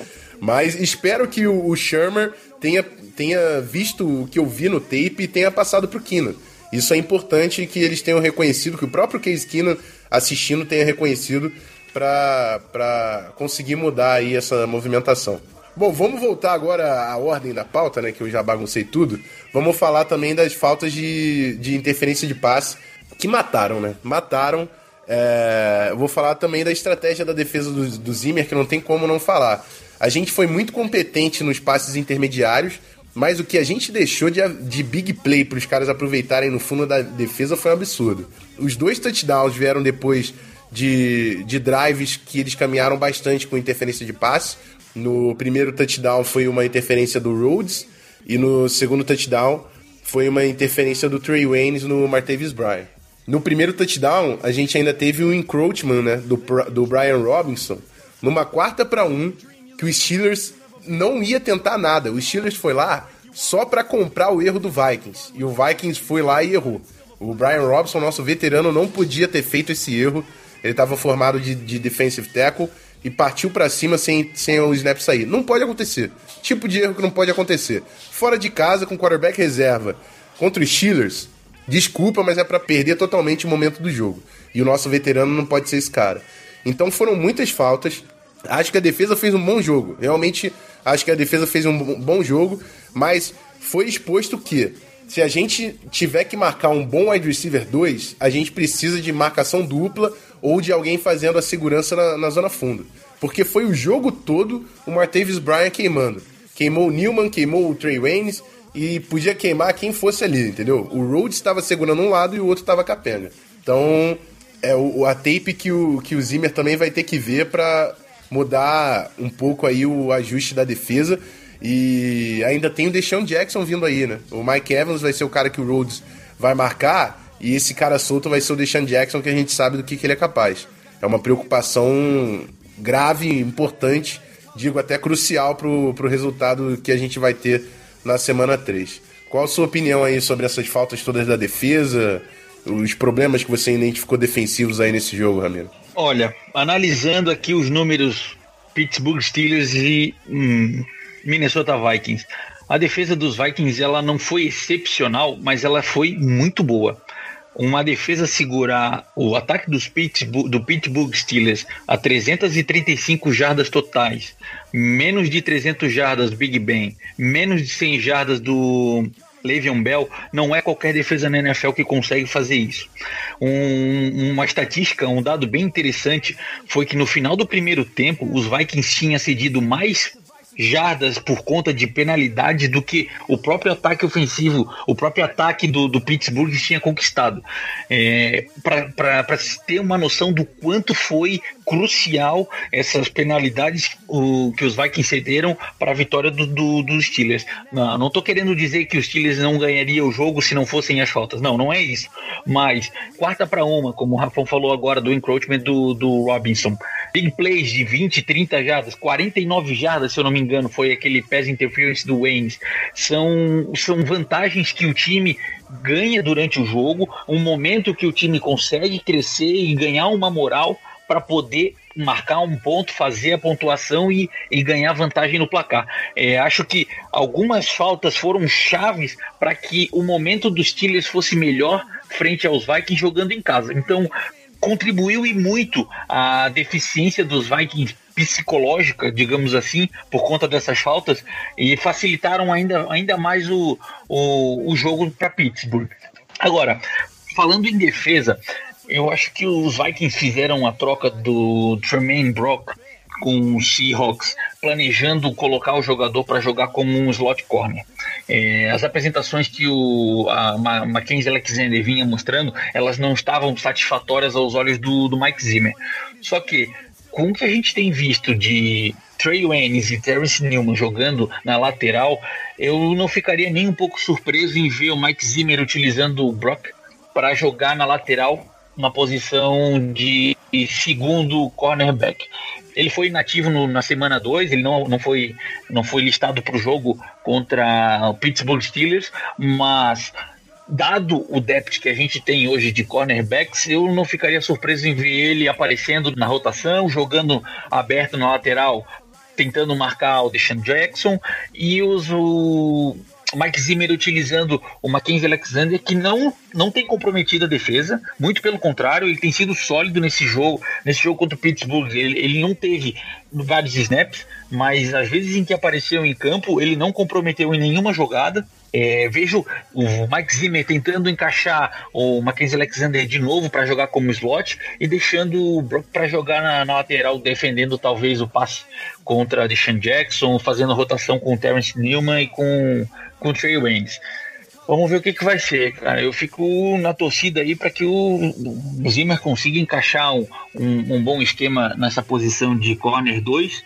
Mas espero que o, o Shermer tenha, tenha visto o que eu vi no tape e tenha passado pro Keenan. Isso é importante que eles tenham reconhecido, que o próprio Case Keenan assistindo tenha reconhecido para conseguir mudar aí essa movimentação. Bom, vamos voltar agora à ordem da pauta, né? Que eu já baguncei tudo. Vamos falar também das faltas de, de interferência de passe que mataram, né? Mataram. É, vou falar também da estratégia da defesa do, do Zimmer, que não tem como não falar. A gente foi muito competente nos passes intermediários, mas o que a gente deixou de, de big play para os caras aproveitarem no fundo da defesa foi um absurdo. Os dois touchdowns vieram depois de, de drives que eles caminharam bastante com interferência de passe. No primeiro touchdown foi uma interferência do Rhodes e no segundo touchdown foi uma interferência do Trey Waynes no Martavis Bryant. No primeiro touchdown, a gente ainda teve o encroachment né, do, do Brian Robinson numa quarta para um que o Steelers não ia tentar nada. O Steelers foi lá só para comprar o erro do Vikings e o Vikings foi lá e errou. O Brian Robinson, nosso veterano, não podia ter feito esse erro. Ele estava formado de, de defensive tackle e partiu para cima sem, sem o snap sair. Não pode acontecer. Tipo de erro que não pode acontecer. Fora de casa, com quarterback reserva, contra os Steelers, desculpa, mas é para perder totalmente o momento do jogo. E o nosso veterano não pode ser esse cara. Então foram muitas faltas. Acho que a defesa fez um bom jogo. Realmente, acho que a defesa fez um bom jogo, mas foi exposto que se a gente tiver que marcar um bom wide receiver 2, a gente precisa de marcação dupla ou de alguém fazendo a segurança na, na zona fundo. Porque foi o jogo todo o Martavis Bryant queimando. Queimou o Newman, queimou o Trey Waynes e podia queimar quem fosse ali, entendeu? O Rhodes estava segurando um lado e o outro estava capenga. Então, é o, a tape que o, que o Zimmer também vai ter que ver para mudar um pouco aí o ajuste da defesa. E ainda tem o Deshaun Jackson vindo aí, né? O Mike Evans vai ser o cara que o Rhodes vai marcar, e esse cara solto vai ser o Deshaun Jackson, que a gente sabe do que, que ele é capaz. É uma preocupação grave, importante, digo até crucial pro, pro resultado que a gente vai ter na semana 3. Qual a sua opinião aí sobre essas faltas todas da defesa, os problemas que você identificou defensivos aí nesse jogo, Ramiro? Olha, analisando aqui os números Pittsburgh Steelers e hum, Minnesota Vikings. A defesa dos Vikings ela não foi excepcional, mas ela foi muito boa. Uma defesa segurar o ataque dos Pittsburgh, do Pittsburgh Steelers a 335 jardas totais, menos de 300 jardas Big Ben, menos de 100 jardas do Le'Veon Bell, não é qualquer defesa na NFL que consegue fazer isso. Um, uma estatística, um dado bem interessante foi que no final do primeiro tempo, os Vikings tinham cedido mais jardas por conta de penalidade do que o próprio ataque ofensivo, o próprio ataque do, do Pittsburgh tinha conquistado. É, Para ter uma noção do quanto foi crucial essas penalidades o, que os Vikings cederam para a vitória do, do, dos Steelers. Não estou querendo dizer que os Steelers não ganhariam o jogo se não fossem as faltas. Não, não é isso. Mas quarta para uma, como o Rafão falou agora do encroachment do, do Robinson. Big plays de 20, 30 jardas, 49 jardas, se eu não me engano, foi aquele pass interference do Waynes. São, são vantagens que o time ganha durante o jogo, um momento que o time consegue crescer e ganhar uma moral para poder marcar um ponto, fazer a pontuação e, e ganhar vantagem no placar. É, acho que algumas faltas foram chaves para que o momento dos Steelers fosse melhor frente aos Vikings jogando em casa. Então, contribuiu e muito a deficiência dos Vikings psicológica, digamos assim, por conta dessas faltas e facilitaram ainda, ainda mais o, o, o jogo para Pittsburgh. Agora, falando em defesa, eu acho que os Vikings fizeram a troca do Tremaine Brock com os Seahawks, planejando colocar o jogador para jogar como um slot corner. É, as apresentações que o a Mackenzie Alexander vinha mostrando, elas não estavam satisfatórias aos olhos do, do Mike Zimmer. Só que, com o que a gente tem visto de Trey Waynes e Terrence Newman jogando na lateral, eu não ficaria nem um pouco surpreso em ver o Mike Zimmer utilizando o Brock para jogar na lateral uma posição de segundo cornerback. Ele foi inativo no, na semana 2, ele não, não, foi, não foi listado para o jogo contra o Pittsburgh Steelers, mas dado o depth que a gente tem hoje de cornerbacks, eu não ficaria surpreso em ver ele aparecendo na rotação, jogando aberto na lateral, tentando marcar o Deshaun Jackson, e os, o, Mike Zimmer utilizando o Mackenzie Alexander, que não, não tem comprometido a defesa, muito pelo contrário, ele tem sido sólido nesse jogo, nesse jogo contra o Pittsburgh. Ele, ele não teve vários snaps, mas às vezes em que apareceu em campo, ele não comprometeu em nenhuma jogada. É, vejo o Mike Zimmer tentando encaixar o Mackenzie Alexander de novo para jogar como slot e deixando o Brock para jogar na, na, lateral, defendendo talvez o passe contra Deshaun Jackson, fazendo rotação com o Terrence Newman e com com o Trey Waynes. Vamos ver o que, que vai ser, cara. Eu fico na torcida aí para que o, o Zimmer consiga encaixar um, um, um, bom esquema nessa posição de corner 2,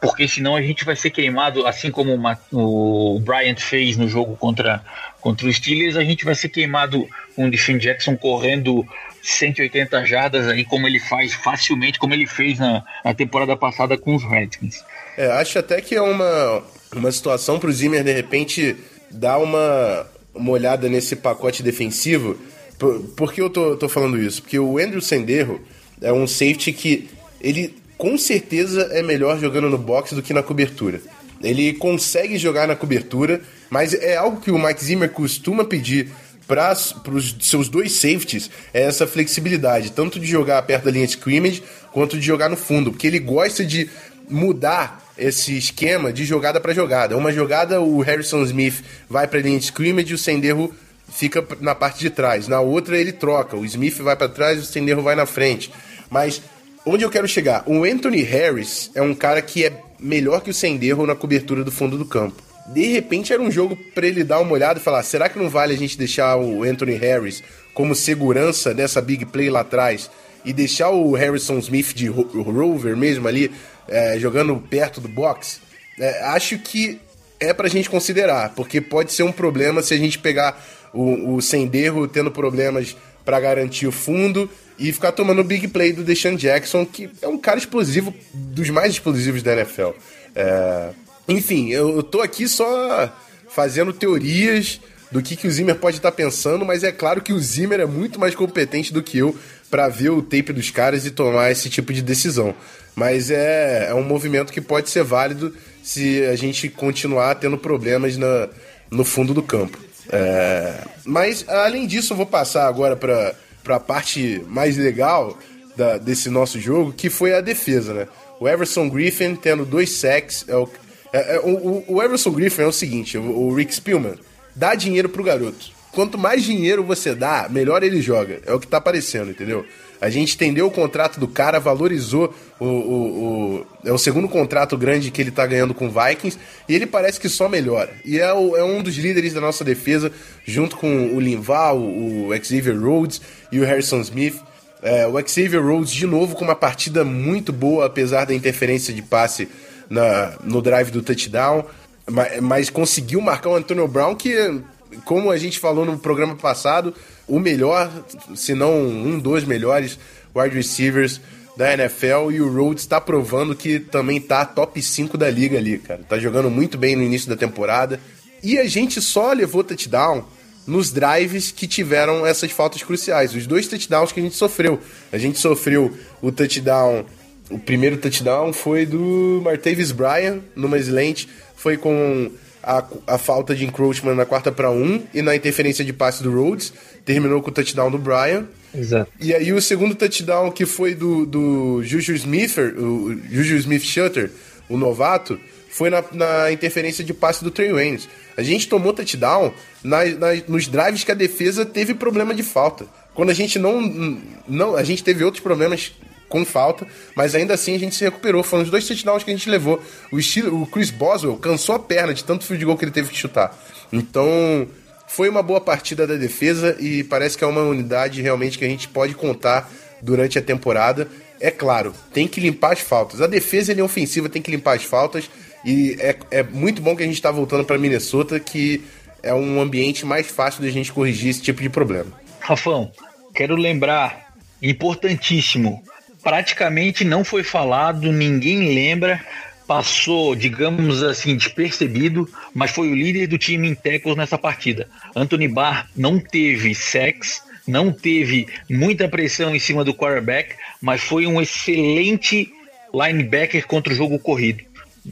porque senão a gente vai ser queimado, assim como uma, o Bryant fez no jogo contra, contra os Steelers, a gente vai ser queimado com o Deshaun Jackson correndo 180 jardas aí, como ele faz facilmente, como ele fez na, na temporada passada com os Redskins. É, acho até que é uma, uma situação para o Zimmer de repente dar uma, uma olhada nesse pacote defensivo. Por, por que eu tô, tô falando isso? Porque o Andrew Senderro é um safety que ele com certeza é melhor jogando no box do que na cobertura. Ele consegue jogar na cobertura, mas é algo que o Mike Zimmer costuma pedir para os seus dois safeties é essa flexibilidade, tanto de jogar perto da linha de scrimmage quanto de jogar no fundo, porque ele gosta de mudar esse esquema de jogada para jogada. Uma jogada, o Harrison Smith vai para a linha de scrimmage e o Senderro fica na parte de trás. Na outra, ele troca. O Smith vai para trás e o Senderro vai na frente. Mas onde eu quero chegar? O Anthony Harris é um cara que é melhor que o Senderro na cobertura do fundo do campo. De repente era um jogo para ele dar uma olhada e falar: será que não vale a gente deixar o Anthony Harris como segurança dessa big play lá atrás e deixar o Harrison Smith de rover mesmo ali é, jogando perto do box, é, acho que é pra gente considerar, porque pode ser um problema se a gente pegar o, o Senderro tendo problemas para garantir o fundo e ficar tomando o big play do Deshaun Jackson, que é um cara explosivo, dos mais explosivos da NFL. É... Enfim, eu, eu tô aqui só fazendo teorias do que, que o Zimmer pode estar tá pensando, mas é claro que o Zimmer é muito mais competente do que eu para ver o tape dos caras e tomar esse tipo de decisão. Mas é, é um movimento que pode ser válido se a gente continuar tendo problemas na, no fundo do campo. É, mas, além disso, eu vou passar agora para a parte mais legal da, desse nosso jogo, que foi a defesa, né? O Everson Griffin tendo dois sacks. É o, é, é, o, o, Everson Griffin é o seguinte: o, o Rick Spielman dá dinheiro pro garoto. Quanto mais dinheiro você dá, melhor ele joga. É o que tá aparecendo, entendeu? A gente entendeu o contrato do cara, valorizou o, o, o, É o segundo contrato grande que ele tá ganhando com o Vikings e ele parece que só melhora. E é, o, é um dos líderes da nossa defesa, junto com o Linval, o, Xavier Rhodes e o Harrison Smith. É, o Xavier Rhodes, de novo, com uma partida muito boa, apesar da interferência de passe na, no drive do touchdown. Mas, mas conseguiu marcar o Antonio Brown, que, como a gente falou no programa passado, o melhor, se não um dos melhores wide receivers da NFL e o Rhodes está provando que também tá top 5 da liga ali, cara. Tá jogando muito bem no início da temporada. E a gente só levou touchdown nos drives que tiveram essas faltas cruciais. Os dois touchdowns que a gente sofreu. A gente sofreu o touchdown, o primeiro touchdown foi do Martavis Bryan numa slant, foi com a, a falta de encroachment na quarta para um e na interferência de passe do Rhodes terminou com o touchdown do Brian. Exato. E aí o segundo touchdown que foi do, do Juju Smith, o Juju Smith Shutter, o novato, foi na, na interferência de passe do Trey Waynes. A gente tomou touchdown na, na, nos drives que a defesa teve problema de falta. Quando a gente não, não. A gente teve outros problemas com falta, mas ainda assim a gente se recuperou. Foram os dois touchdowns que a gente levou. O, estilo, o Chris Boswell cansou a perna de tanto field goal que ele teve que chutar. Então, foi uma boa partida da defesa e parece que é uma unidade realmente que a gente pode contar durante a temporada. É claro, tem que limpar as faltas. A defesa é ofensiva, tem que limpar as faltas. E é, é muito bom que a gente está voltando para Minnesota, que é um ambiente mais fácil de a gente corrigir esse tipo de problema. Rafão, quero lembrar, importantíssimo, praticamente não foi falado, ninguém lembra, passou, digamos assim, despercebido, mas foi o líder do time em tackles nessa partida. Anthony Barr não teve sacks, não teve muita pressão em cima do quarterback, mas foi um excelente linebacker contra o jogo corrido.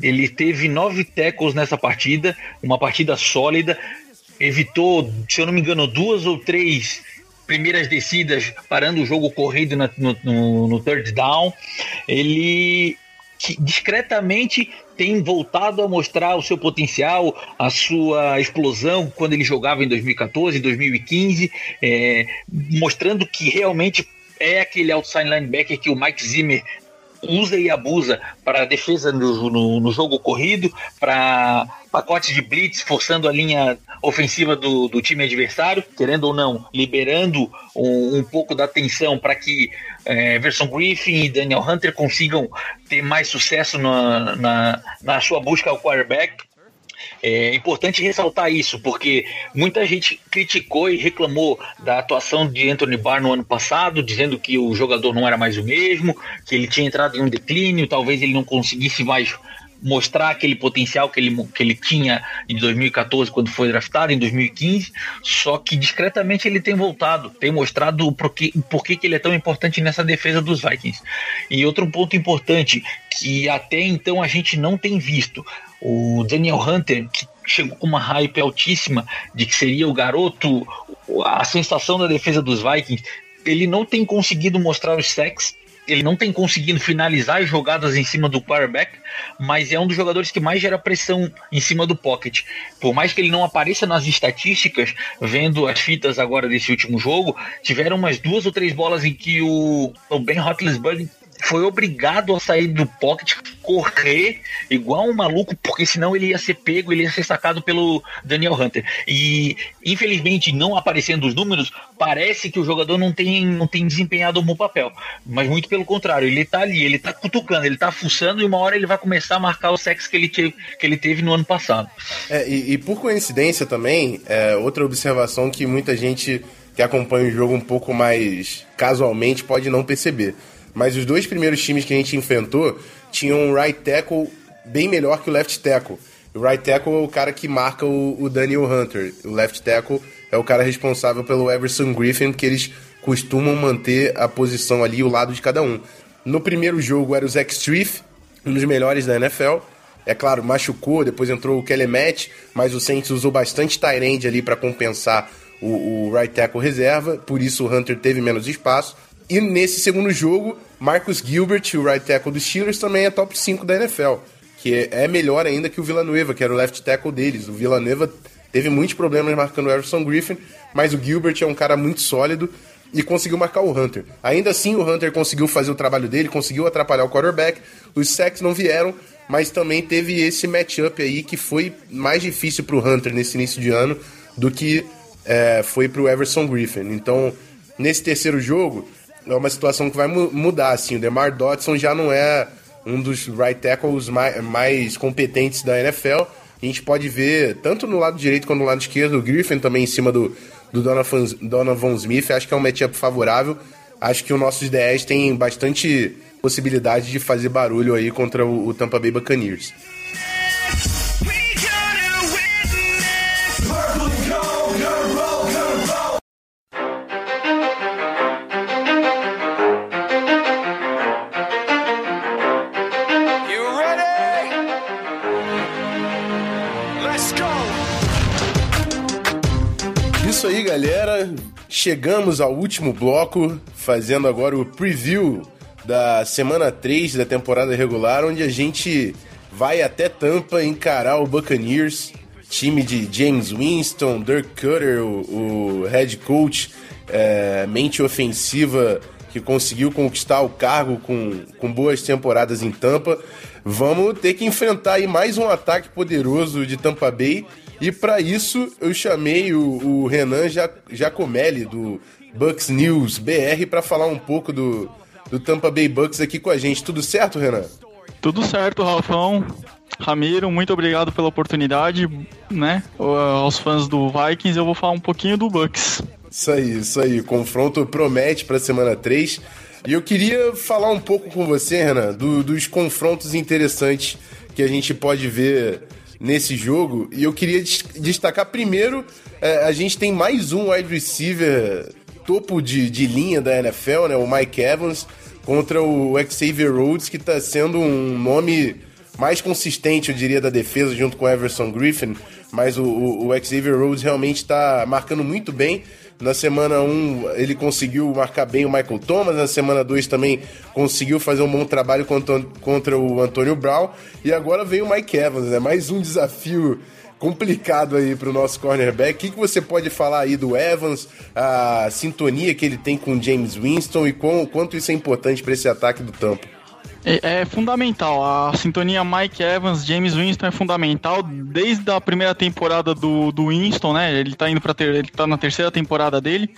Ele teve nove tackles nessa partida, uma partida sólida, evitou, se eu não me engano, duas ou três primeiras descidas parando o jogo corrido no, no, no third down. Ele discretamente tem voltado a mostrar o seu potencial, a sua explosão quando ele jogava em 2014, 2015, é, mostrando que realmente é aquele outside linebacker que o Mike Zimmer usa e abusa para defesa no, no, no jogo corrido, para pacotes de blitz, forçando a linha ofensiva do, do time adversário, querendo ou não, liberando um, um pouco da atenção para que é, Griffin e Daniel Hunter consigam ter mais sucesso na, na, na sua busca ao quarterback. É importante ressaltar isso, porque muita gente criticou e reclamou da atuação de Anthony Barr no ano passado, dizendo que o jogador não era mais o mesmo, que ele tinha entrado em um declínio, talvez ele não conseguisse mais mostrar aquele potencial que ele, que ele tinha em 2014 quando foi draftado, em 2015, só que discretamente ele tem voltado, tem mostrado porquê, porquê que ele é tão importante nessa defesa dos Vikings. E outro ponto importante que até então a gente não tem visto, o Daniel Hunter, que chegou com uma hype altíssima de que seria o garoto, a sensação da defesa dos Vikings, ele não tem conseguido mostrar os sacks ele não tem conseguido finalizar as jogadas em cima do quarterback, mas é um dos jogadores que mais gera pressão em cima do pocket. Por mais que ele não apareça nas estatísticas, vendo as fitas agora desse último jogo, tiveram umas duas ou três bolas em que o, o Ben Roethlisberger foi obrigado a sair do pocket correr igual um maluco, porque senão ele ia ser pego, ele ia ser sacado pelo Daniel Hunter. E infelizmente, não aparecendo os números, parece que o jogador não tem, não tem desempenhado um bom papel. Mas muito pelo contrário, ele tá ali, ele tá cutucando, ele tá fuçando e uma hora ele vai começar a marcar o sexo que ele teve, que ele teve no ano passado. É, e, e por coincidência também, é, outra observação que muita gente que acompanha o jogo um pouco mais casualmente pode não perceber. Mas os dois primeiros times que a gente enfrentou tinham um right tackle bem melhor que o left tackle. O right tackle é o cara que marca o, o Daniel Hunter. O left tackle é o cara responsável pelo Everson Griffin, que eles costumam manter a posição ali, o lado de cada um. No primeiro jogo era o Zach Striff, um dos melhores da NFL. É claro, machucou, depois entrou o Kelly Matt, mas o Saints usou bastante Tyrande ali para compensar o, o right tackle reserva, por isso o Hunter teve menos espaço. E nesse segundo jogo, Marcus Gilbert, o right tackle dos Steelers, também é top 5 da NFL, que é melhor ainda que o Villanueva, que era o left tackle deles. O Villanueva teve muitos problemas marcando o Everson Griffin, mas o Gilbert é um cara muito sólido e conseguiu marcar o Hunter. Ainda assim, o Hunter conseguiu fazer o trabalho dele, conseguiu atrapalhar o quarterback. Os sacks não vieram, mas também teve esse matchup aí que foi mais difícil para o Hunter nesse início de ano do que é, foi para o Everson Griffin. Então, nesse terceiro jogo, é uma situação que vai mu mudar. Assim, o DeMar Dotson já não é um dos right tackles mais, mais competentes da NFL. A gente pode ver, tanto no lado direito quanto no lado esquerdo, o Griffin também em cima do, do Donovan, Donovan Smith. Acho que é um matchup favorável. Acho que os nossos 10 têm bastante possibilidade de fazer barulho aí contra o, o Tampa Bay Buccaneers. Galera. Chegamos ao último bloco, fazendo agora o preview da semana 3 da temporada regular, onde a gente vai até Tampa encarar o Buccaneers, time de James Winston, Dirk Cutter, o, o head coach, é, mente ofensiva que conseguiu conquistar o cargo com, com boas temporadas em Tampa. Vamos ter que enfrentar aí mais um ataque poderoso de Tampa Bay. E para isso eu chamei o, o Renan Jacomelli do Bucks News BR para falar um pouco do, do Tampa Bay Bucks aqui com a gente. Tudo certo, Renan? Tudo certo, Ralfão. Ramiro, muito obrigado pela oportunidade, né? Aos fãs do Vikings, eu vou falar um pouquinho do Bucks. Isso aí, isso aí. O confronto promete para semana 3. E eu queria falar um pouco com você, Renan, do, dos confrontos interessantes que a gente pode ver nesse jogo. E eu queria destacar primeiro: é, a gente tem mais um wide receiver topo de, de linha da NFL, né? O Mike Evans contra o Xavier Rhodes, que está sendo um nome mais consistente, eu diria, da defesa, junto com o Everson Griffin. Mas o, o, o Xavier Rhodes realmente está marcando muito bem. Na semana 1 ele conseguiu marcar bem o Michael Thomas, na semana 2 também conseguiu fazer um bom trabalho contra, contra o Antônio Brown. E agora vem o Mike Evans, né? Mais um desafio complicado aí para o nosso cornerback. O que, que você pode falar aí do Evans, a sintonia que ele tem com James Winston e quão, quanto isso é importante para esse ataque do Tampa? É, é, fundamental. A sintonia Mike Evans, James Winston é fundamental desde a primeira temporada do, do Winston, né? Ele tá indo para ter, ele tá na terceira temporada dele.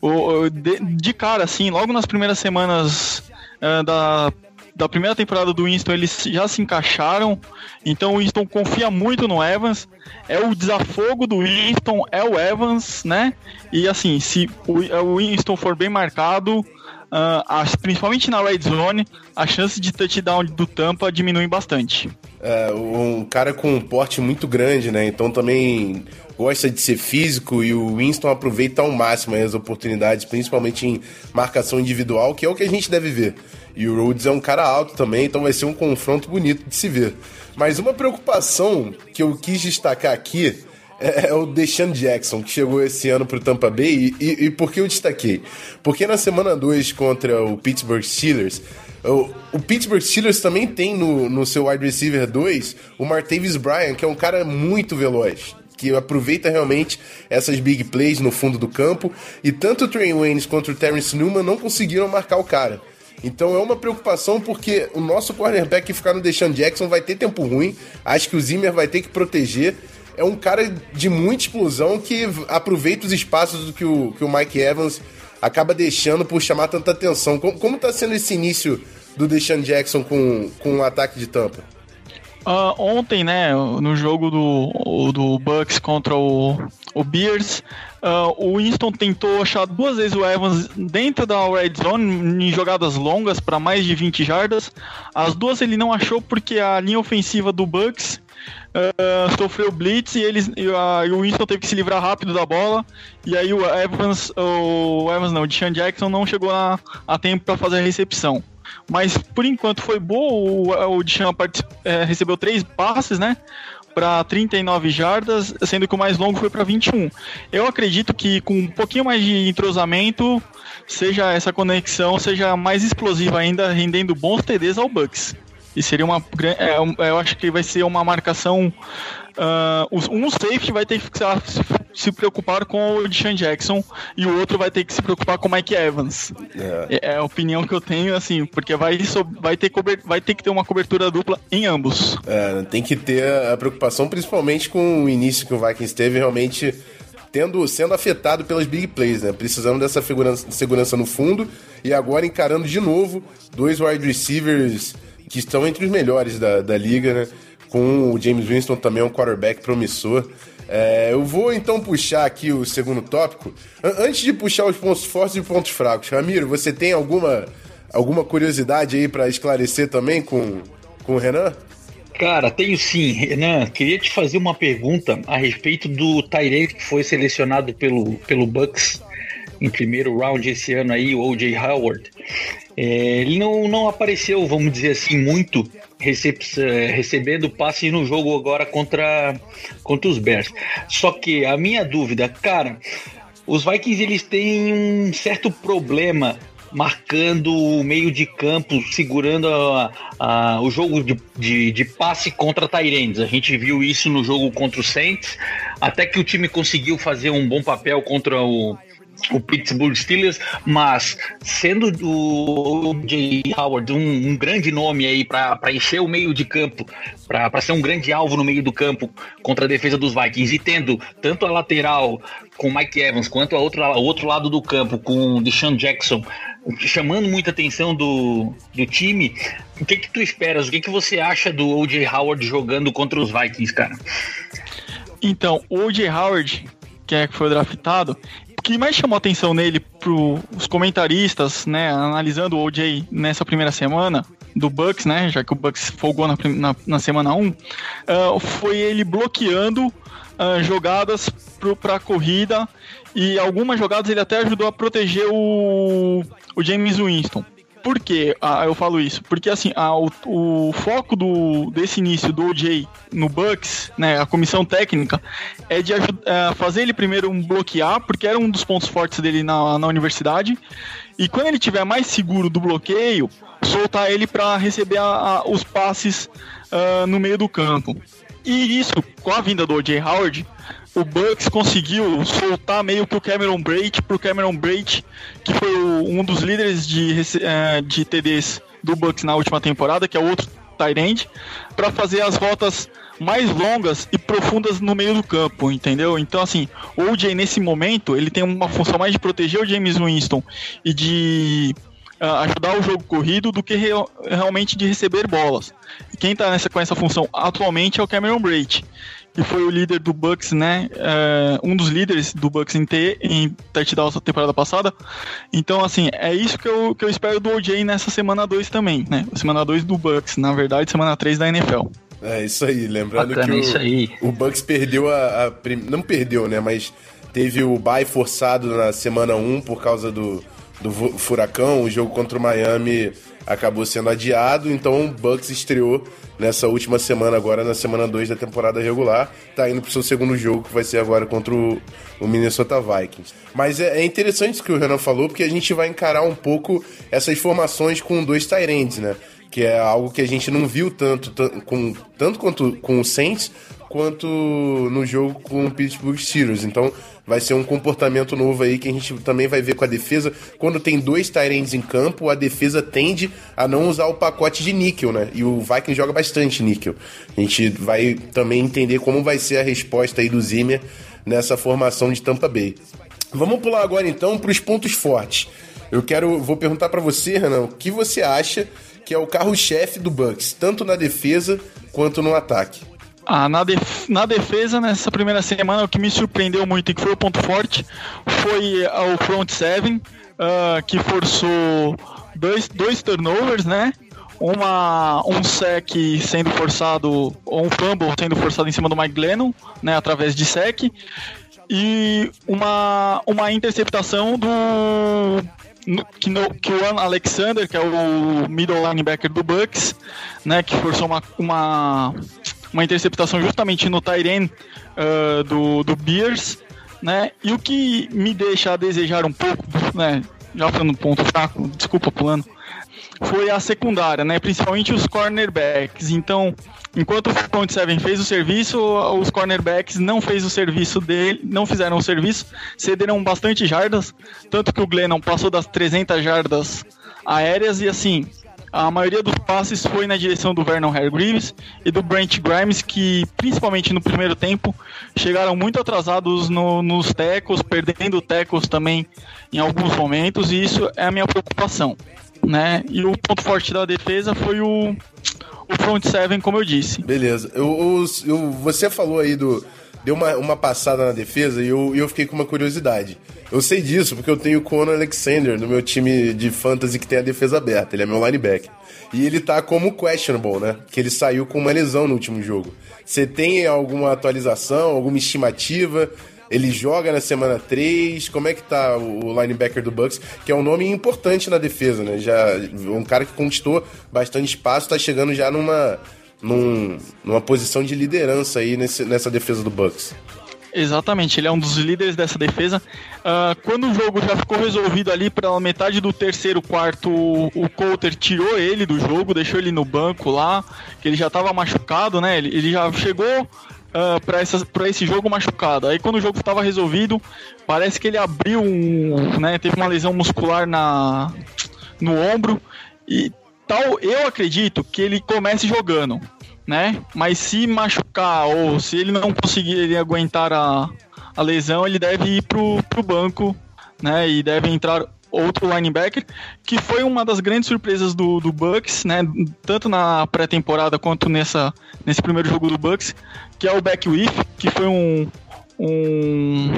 O, de, de, cara, assim, logo nas primeiras semanas uh, da da primeira temporada do Winston, eles já se encaixaram. Então o Winston confia muito no Evans. É o desafogo do Winston, é o Evans, né? E assim, se o Winston for bem marcado, uh, as, principalmente na red zone, a chance de touchdown do Tampa diminui bastante. É, um cara com um porte muito grande, né? Então também gosta de ser físico e o Winston aproveita ao máximo as oportunidades, principalmente em marcação individual, que é o que a gente deve ver. E o Rhodes é um cara alto também, então vai ser um confronto bonito de se ver. Mas uma preocupação que eu quis destacar aqui é, é o Deshaun Jackson, que chegou esse ano para o Tampa Bay. E, e, e, por que eu destaquei? Porque na semana 2 contra o Pittsburgh Steelers, o, o, Pittsburgh Steelers também tem no, no seu wide receiver 2 o Martavis Bryant, que é um cara muito veloz. Que aproveita realmente essas big plays no fundo do campo. E tanto o Trey Waynes quanto o Terrence Newman não conseguiram marcar o cara. Então é uma preocupação porque o nosso cornerback ficar no Deshaun Jackson vai ter tempo ruim. Acho que o Zimmer vai ter que proteger. É um cara de muita explosão que aproveita os espaços que o, que o Mike Evans acaba deixando por chamar tanta atenção. Como, como tá sendo esse início do Deshaun Jackson com, com o ataque de tampa? Uh, ontem, né, no jogo do, do Bucks contra o, o Bears, uh, o Winston tentou achar duas vezes o Evans dentro da red zone em jogadas longas para mais de 20 jardas. As duas ele não achou porque a linha ofensiva do Bucks uh, sofreu blitz e, eles, e, e, o Winston teve que se livrar rápido da bola. E aí o Evans, o Evans não, o Deshaun Jackson não chegou a, a tempo para fazer a recepção mas por enquanto foi boa. O, o Deshaun é, recebeu três passes, né? Para 39 jardas, sendo que o mais longo foi para 21. Eu acredito que com um pouquinho mais de entrosamento, seja essa conexão seja mais explosiva ainda, rendendo bons TDs ao Bucks. E seria uma. É, eu acho que vai ser uma marcação. Uh, um safety vai ter que se preocupar com o Deshaun Jackson e o outro vai ter que se preocupar com o Mike Evans. É, é a opinião que eu tenho, assim, porque vai, vai, ter, vai ter que ter uma cobertura dupla em ambos. É, tem que ter a preocupação, principalmente com o início que o Vikings teve, realmente tendo, sendo afetado pelas big plays, né? Precisando dessa segurança, segurança no fundo e agora encarando de novo dois wide receivers que estão entre os melhores da, da liga, né? Com o James Winston também é um quarterback promissor. É, eu vou então puxar aqui o segundo tópico. Antes de puxar os pontos fortes e pontos fracos, Ramiro, você tem alguma, alguma curiosidade aí para esclarecer também com, com o Renan? Cara, tenho sim. Renan, queria te fazer uma pergunta a respeito do Tyrese que foi selecionado pelo, pelo Bucks em primeiro round esse ano aí, o O.J. Howard. É, ele não, não apareceu, vamos dizer assim, muito recebendo passe no jogo agora contra, contra os Bears. Só que a minha dúvida, cara, os Vikings eles têm um certo problema marcando o meio de campo, segurando a, a, o jogo de, de, de passe contra Tyrands. A gente viu isso no jogo contra o Saints, até que o time conseguiu fazer um bom papel contra o, o Pittsburgh Steelers, mas sendo o Jay Howard um, um, grande nome aí para encher o meio de campo, para ser um grande alvo no meio do campo contra a defesa dos Vikings, e tendo tanto a lateral com Mike Evans quanto a outra, o outro lado do campo com o Deshaun Jackson chamando muita atenção do, do time, o que que tu esperas? O que que você acha do O.J. Howard jogando contra os Vikings, cara? Então, o O.J. Howard, que é que foi draftado, que mais chamou atenção nele para os comentaristas, né, analisando o OJ nessa primeira semana do Bucks, né, já que o Bucks folgou na, na, na semana 1, uh, foi ele bloqueando uh, jogadas para a corrida e algumas jogadas ele até ajudou a proteger o, o James Winston. Por que ah, eu falo isso? Porque assim, ah, o, o, foco do, desse início do OJ no Bucks, né, a comissão técnica, é de é, fazer ele primeiro um bloquear, porque era um dos pontos fortes dele na, na universidade. E quando ele tiver mais seguro do bloqueio, soltar ele para receber a, a, os passes uh, no meio do campo. E isso, com a vinda do O.J. Howard, o Bucks conseguiu soltar meio que o Cameron Braid pro Cameron Braid, que foi o, um dos líderes de, uh, de TDs do Bucks na última temporada, que é outro tight para fazer as rotas mais longas e profundas no meio do campo, entendeu? Então, assim, o OJ nesse momento, ele tem uma função mais de proteger o James Winston e de uh, ajudar o jogo corrido do que real, realmente de receber bolas. E quem tá nessa, com essa função atualmente é o Cameron Braid que foi o líder do Bucks, né? É, um dos líderes do Bucks em, ter, em touchdown da temporada passada. Então, assim, é isso que eu, que eu espero do OJ nessa semana 2 também, né? Semana 2 do Bucks, na verdade, semana 3 da NFL. É isso aí, lembrando Bacana, que o, aí. o Bucks perdeu a, a prim... não perdeu, né, mas teve o bye forçado na semana 1 por causa do, do furacão, o jogo contra o Miami acabou sendo adiado, então o Bucks estreou nessa última semana agora, na semana 2 da temporada regular. Tá indo pro seu segundo jogo, que vai ser agora contra o, o Minnesota Vikings. Mas é, é, interessante isso que o Renan falou, porque a gente vai encarar um pouco essas formações com dois Tyrands, né? que é algo que a gente não viu tanto, tan- com, tanto quanto com o Saints, quanto no jogo com o Pittsburgh Steelers. Então vai ser um comportamento novo aí que a gente também vai ver com a defesa. Quando tem dois Tyrants em campo, a defesa tende a não usar o pacote de níquel, né? E o Vikings joga bastante níquel. A gente vai também entender como vai ser a resposta aí do Zimmer nessa formação de Tampa Bay. Vamos pular agora então para os pontos fortes. Eu quero, vou perguntar para você, Renan, o que você acha que é o carro-chefe do Bucks, tanto na defesa quanto no ataque? Ah, na, def- na defesa, nessa primeira semana, o que me surpreendeu muito e que foi o ponto forte foi ah, o front seven, ah, que forçou dois, dois turnovers, né? Uma, um sec sendo forçado, ou um fumble sendo forçado em cima do Mike Glennon, né? Através de sec. E uma, uma interceptação do que, no, que o Alexander, que é o middle linebacker do Bucks, né, que forçou uma, uma, uma interceptação justamente no Tyren do, do Bears, né, e o que me deixa a desejar um pouco, né, já falando ponto fraco, desculpa pulando, foi a secundária, né? Principalmente os cornerbacks. Então, enquanto o front seven fez o serviço, os cornerbacks não fez o serviço dele, não fizeram o serviço, cederam bastante jardas, tanto que o Glennon passou das 300 jardas aéreas e assim, a maioria dos passes foi na direção do Vernon Hargreaves e do Brent Grimes, que principalmente no primeiro tempo chegaram muito atrasados no- nos tecos, perdendo tecos também em alguns momentos, e isso é a minha preocupação. Né? E o ponto forte da defesa foi o, o front seven, como eu disse. Beleza. Eu, eu- você falou aí do. Deu uma, uma passada na defesa e eu, eu fiquei com uma curiosidade. Eu sei disso porque eu tenho o Conor Alexander no meu time de fantasy que tem a defesa aberta. Ele é meu linebacker. E ele tá como questionable, né? Que ele saiu com uma lesão no último jogo. Você tem alguma atualização, alguma estimativa? Ele joga na semana 3. Como é que tá o linebacker do Bucks? Que é um nome importante na defesa, né? Já, um cara que conquistou bastante espaço, tá chegando já numa, num- numa posição de liderança aí nesse- nessa defesa do Bucks. Exatamente, ele é um dos líderes dessa defesa. Ah, quando o jogo já ficou resolvido ali para metade do terceiro quarto, o Coulter tirou ele do jogo, deixou ele no banco lá, que ele já estava machucado, né? Ele, ele já chegou para esse jogo machucado. Aí quando o jogo estava resolvido, parece que ele abriu um, né? Teve uma lesão muscular na no ombro e tal. Eu acredito que ele comece jogando né? Mas se machucar ou se ele não conseguir aguentar a, a lesão, ele deve ir pro, pro banco, né? E deve entrar outro linebacker, que foi uma das grandes surpresas do, do Bucks, né? Tanto na pré-temporada quanto nessa, nesse primeiro jogo do Bucks, que é o Beckwith, que foi um, um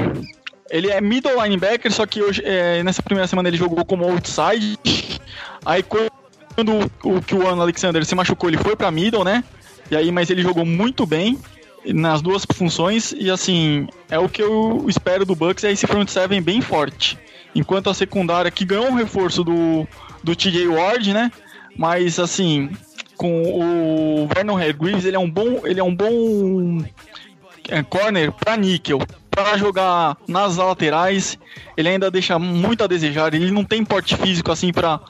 ele é middle linebacker, só que hoje, é, nessa primeira semana ele jogou como outside. Aí quando o, o que o Alexander se machucou, ele foi para middle, né? E aí, mas ele jogou muito bem nas duas funções e assim, é o que eu espero do Bucks, é esse front seven bem forte. Enquanto a secundária que ganhou um reforço do, do TJ Ward, né? Mas assim, com o Vernon Hargreaves, ele é um bom, ele é um bom é, corner para níquel. Para jogar nas laterais, ele ainda deixa muito a desejar. Ele não tem porte físico assim para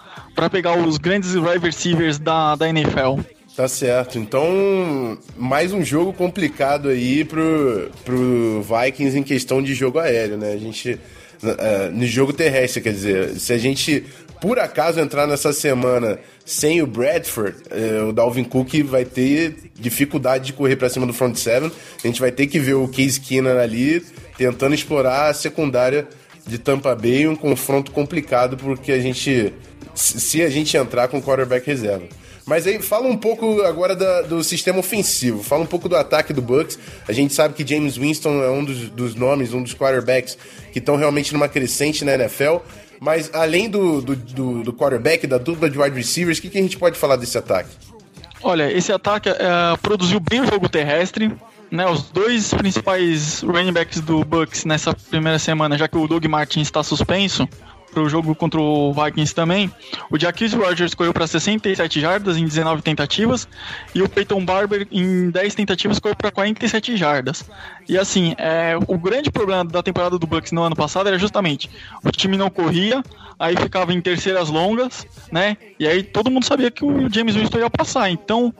pegar os grandes wide receivers da, da NFL. Tá certo. Então, mais um jogo complicado aí pro, pro Vikings em questão de jogo aéreo, né? A gente. Uh, no jogo terrestre, quer dizer, se a gente por acaso entrar nessa semana sem o Bradford, uh, o Dalvin Cook vai ter dificuldade de correr para cima do front seven. A gente vai ter que ver o Case Keenan ali tentando explorar a secundária de Tampa Bay, um confronto complicado porque a gente se a gente entrar com quarterback reserva. Mas aí fala um pouco agora da, do sistema ofensivo, fala um pouco do ataque do Bucks. A gente sabe que James Winston é um dos, dos nomes, um dos quarterbacks que estão realmente numa crescente na NFL. Mas além do, do, do, do quarterback, da dupla de wide receivers, o que, que a gente pode falar desse ataque? Olha, esse ataque é, produziu bem o jogo terrestre. Né, os dois principais running backs do Bucks nessa primeira semana, já que o Doug Martin está suspenso, pro jogo contra o Vikings também, o Jacquizzi Rogers correu para 67 jardas em 19 tentativas e o Peyton Barber em 10 tentativas correu para 47 jardas. E assim, é, o grande problema da temporada do Bucks no ano passado era justamente o time não corria, aí ficava em terceiras longas, né? E aí todo mundo sabia que o James Winston ia passar, então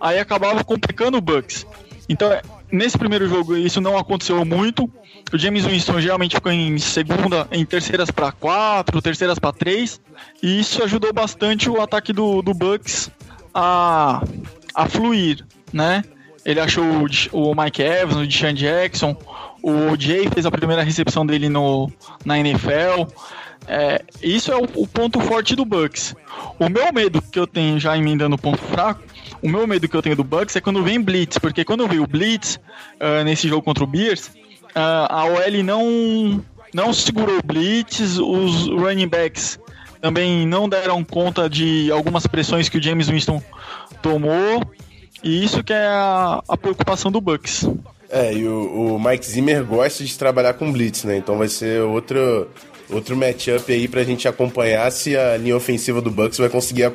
aí acabava complicando o Bucks. Então, é, nesse primeiro jogo isso não aconteceu muito. O James Winston geralmente ficou em segunda, em terceiras para quatro, terceiras para três, e isso ajudou bastante o ataque do, do Bucks a, a fluir, né? Ele achou o, o Mike Evans, o Deshaun Jackson, o Jay fez a primeira recepção dele no, na NFL. É, isso é o, o, ponto forte do Bucks. O meu medo que eu tenho, já emendando o ponto fraco, o meu medo que eu tenho do Bucks é quando vem Blitz, porque quando eu vi o Blitz uh, nesse jogo contra o Bears, uh, a OL não, não segurou o Blitz, os running backs também não deram conta de algumas pressões que o James Winston tomou, e isso que é a, a preocupação do Bucks. É, e o, o, Mike Zimmer gosta de trabalhar com Blitz, né? Então vai ser outro, outro matchup aí pra gente acompanhar se a linha ofensiva do Bucks vai conseguir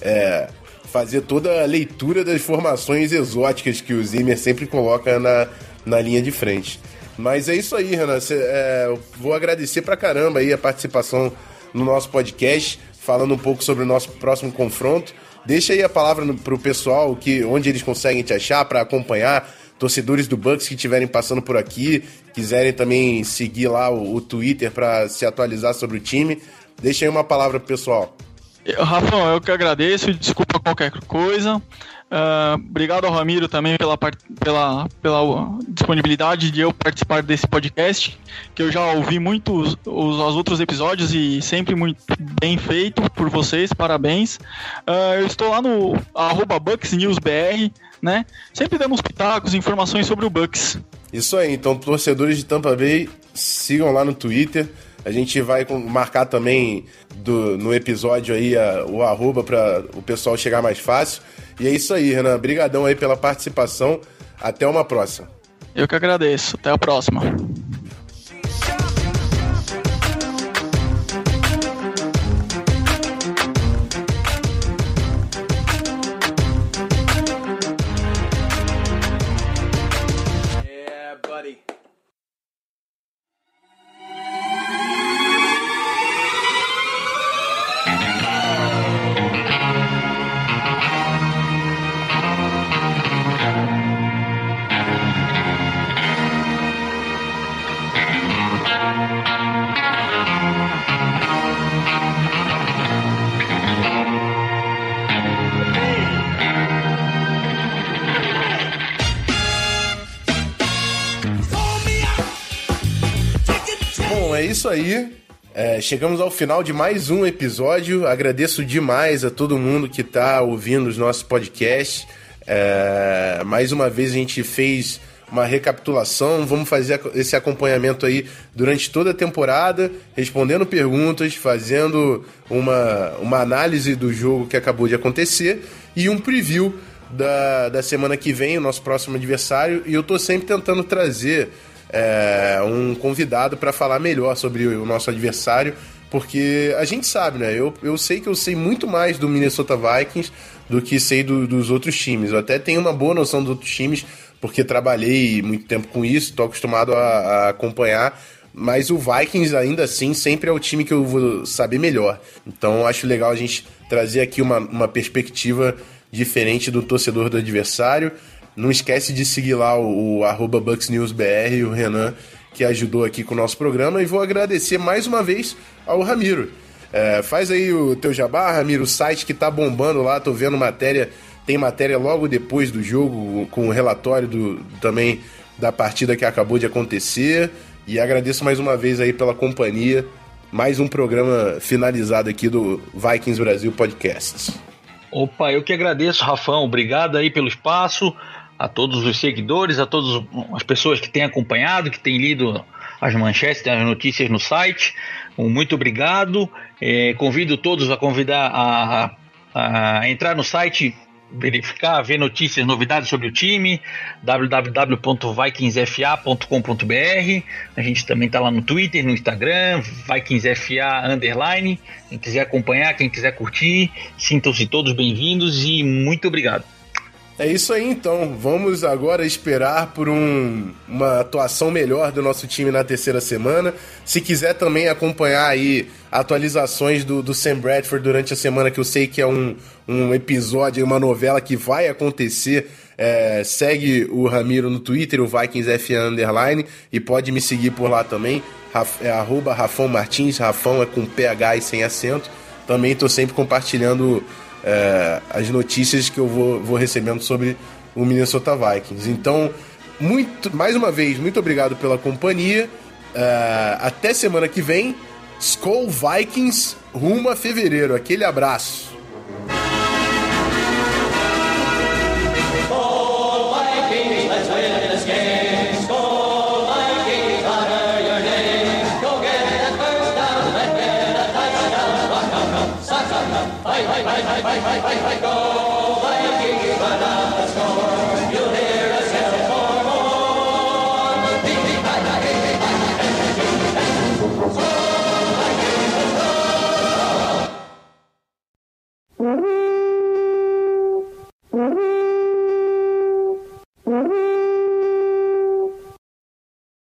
é, fazer toda a leitura das formações exóticas que o Zimmer sempre coloca na, na linha de frente. Mas é isso aí, Renan. Cê, é, vou agradecer pra caramba aí a participação no nosso podcast, falando um pouco sobre o nosso próximo confronto. Deixa aí a palavra pro pessoal que onde eles conseguem te achar para acompanhar torcedores do Bucks que estiverem passando por aqui, quiserem também seguir lá o, o Twitter para se atualizar sobre o time. Deixa aí uma palavra pro pessoal. Rafão, eu que agradeço, desculpa qualquer coisa. Uh, obrigado ao Ramiro também pela, pela, pela disponibilidade de eu participar desse podcast, que eu já ouvi muitos os, os outros episódios e sempre muito bem feito por vocês, parabéns. Uh, eu estou lá no arroba BucksNewsBR, né? Sempre dando uns pitacos, informações sobre o Bucks. Isso aí, então torcedores de Tampa Bay, sigam lá no Twitter. A gente vai marcar também do, no episódio aí a, o arroba para o pessoal chegar mais fácil. E é isso aí, Renan. Obrigadão aí pela participação. Até uma próxima. Eu que agradeço. Até a próxima. Chegamos ao final de mais um episódio. Agradeço demais a todo mundo que está ouvindo os nossos podcasts. É, mais uma vez a gente fez uma recapitulação. Vamos fazer esse acompanhamento aí durante toda a temporada, respondendo perguntas, fazendo uma, uma análise do jogo que acabou de acontecer e um preview da, da semana que vem, o nosso próximo adversário. E eu estou sempre tentando trazer é, um convidado para falar melhor sobre o nosso adversário, porque a gente sabe, né? Eu, eu sei que eu sei muito mais do Minnesota Vikings do que sei do, dos outros times. Eu até tenho uma boa noção dos outros times, porque trabalhei muito tempo com isso, estou acostumado a, a acompanhar. Mas o Vikings, ainda assim, sempre é o time que eu vou saber melhor. Então acho legal a gente trazer aqui uma, uma perspectiva diferente do torcedor do adversário. Não esquece de seguir lá o, o BucksNewsBR, o Renan, que ajudou aqui com o nosso programa. E vou agradecer mais uma vez ao Ramiro. É, faz aí o teu jabá, Ramiro, o site que tá bombando lá, tô vendo matéria, tem matéria logo depois do jogo, com o relatório do, também da partida que acabou de acontecer. E agradeço mais uma vez aí pela companhia. Mais um programa finalizado aqui do Vikings Brasil Podcasts. Opa, eu que agradeço, Rafão. Obrigado aí pelo espaço a todos os seguidores, a todas as pessoas que têm acompanhado, que têm lido as manchetes, as notícias no site. Muito obrigado. É, convido todos a convidar a, a, a, entrar no site verificar, ver notícias, novidades sobre o time, www.vikingsfa.com.br. A gente também está lá no Twitter, no Instagram, VikingsFA underline. Quem quiser acompanhar, quem quiser curtir, sintam-se todos bem-vindos e muito obrigado. É isso aí então. Vamos agora esperar por um, uma atuação melhor do nosso time na terceira semana. Se quiser também acompanhar aí atualizações do, do Sam Bradford durante a semana, que eu sei que é um, um episódio, uma novela que vai acontecer. É, segue o Ramiro no Twitter, o VikingsFA Underline, e pode me seguir por lá também. É arroba Rafão Martins, Rafão é com PH e sem acento. Também estou sempre compartilhando é, as notícias que eu vou, vou recebendo sobre o Minnesota Vikings. Então, muito, mais uma vez, muito obrigado pela companhia. É, até semana que vem. Skull Vikings rumo a fevereiro. Aquele abraço. Mm-hmm.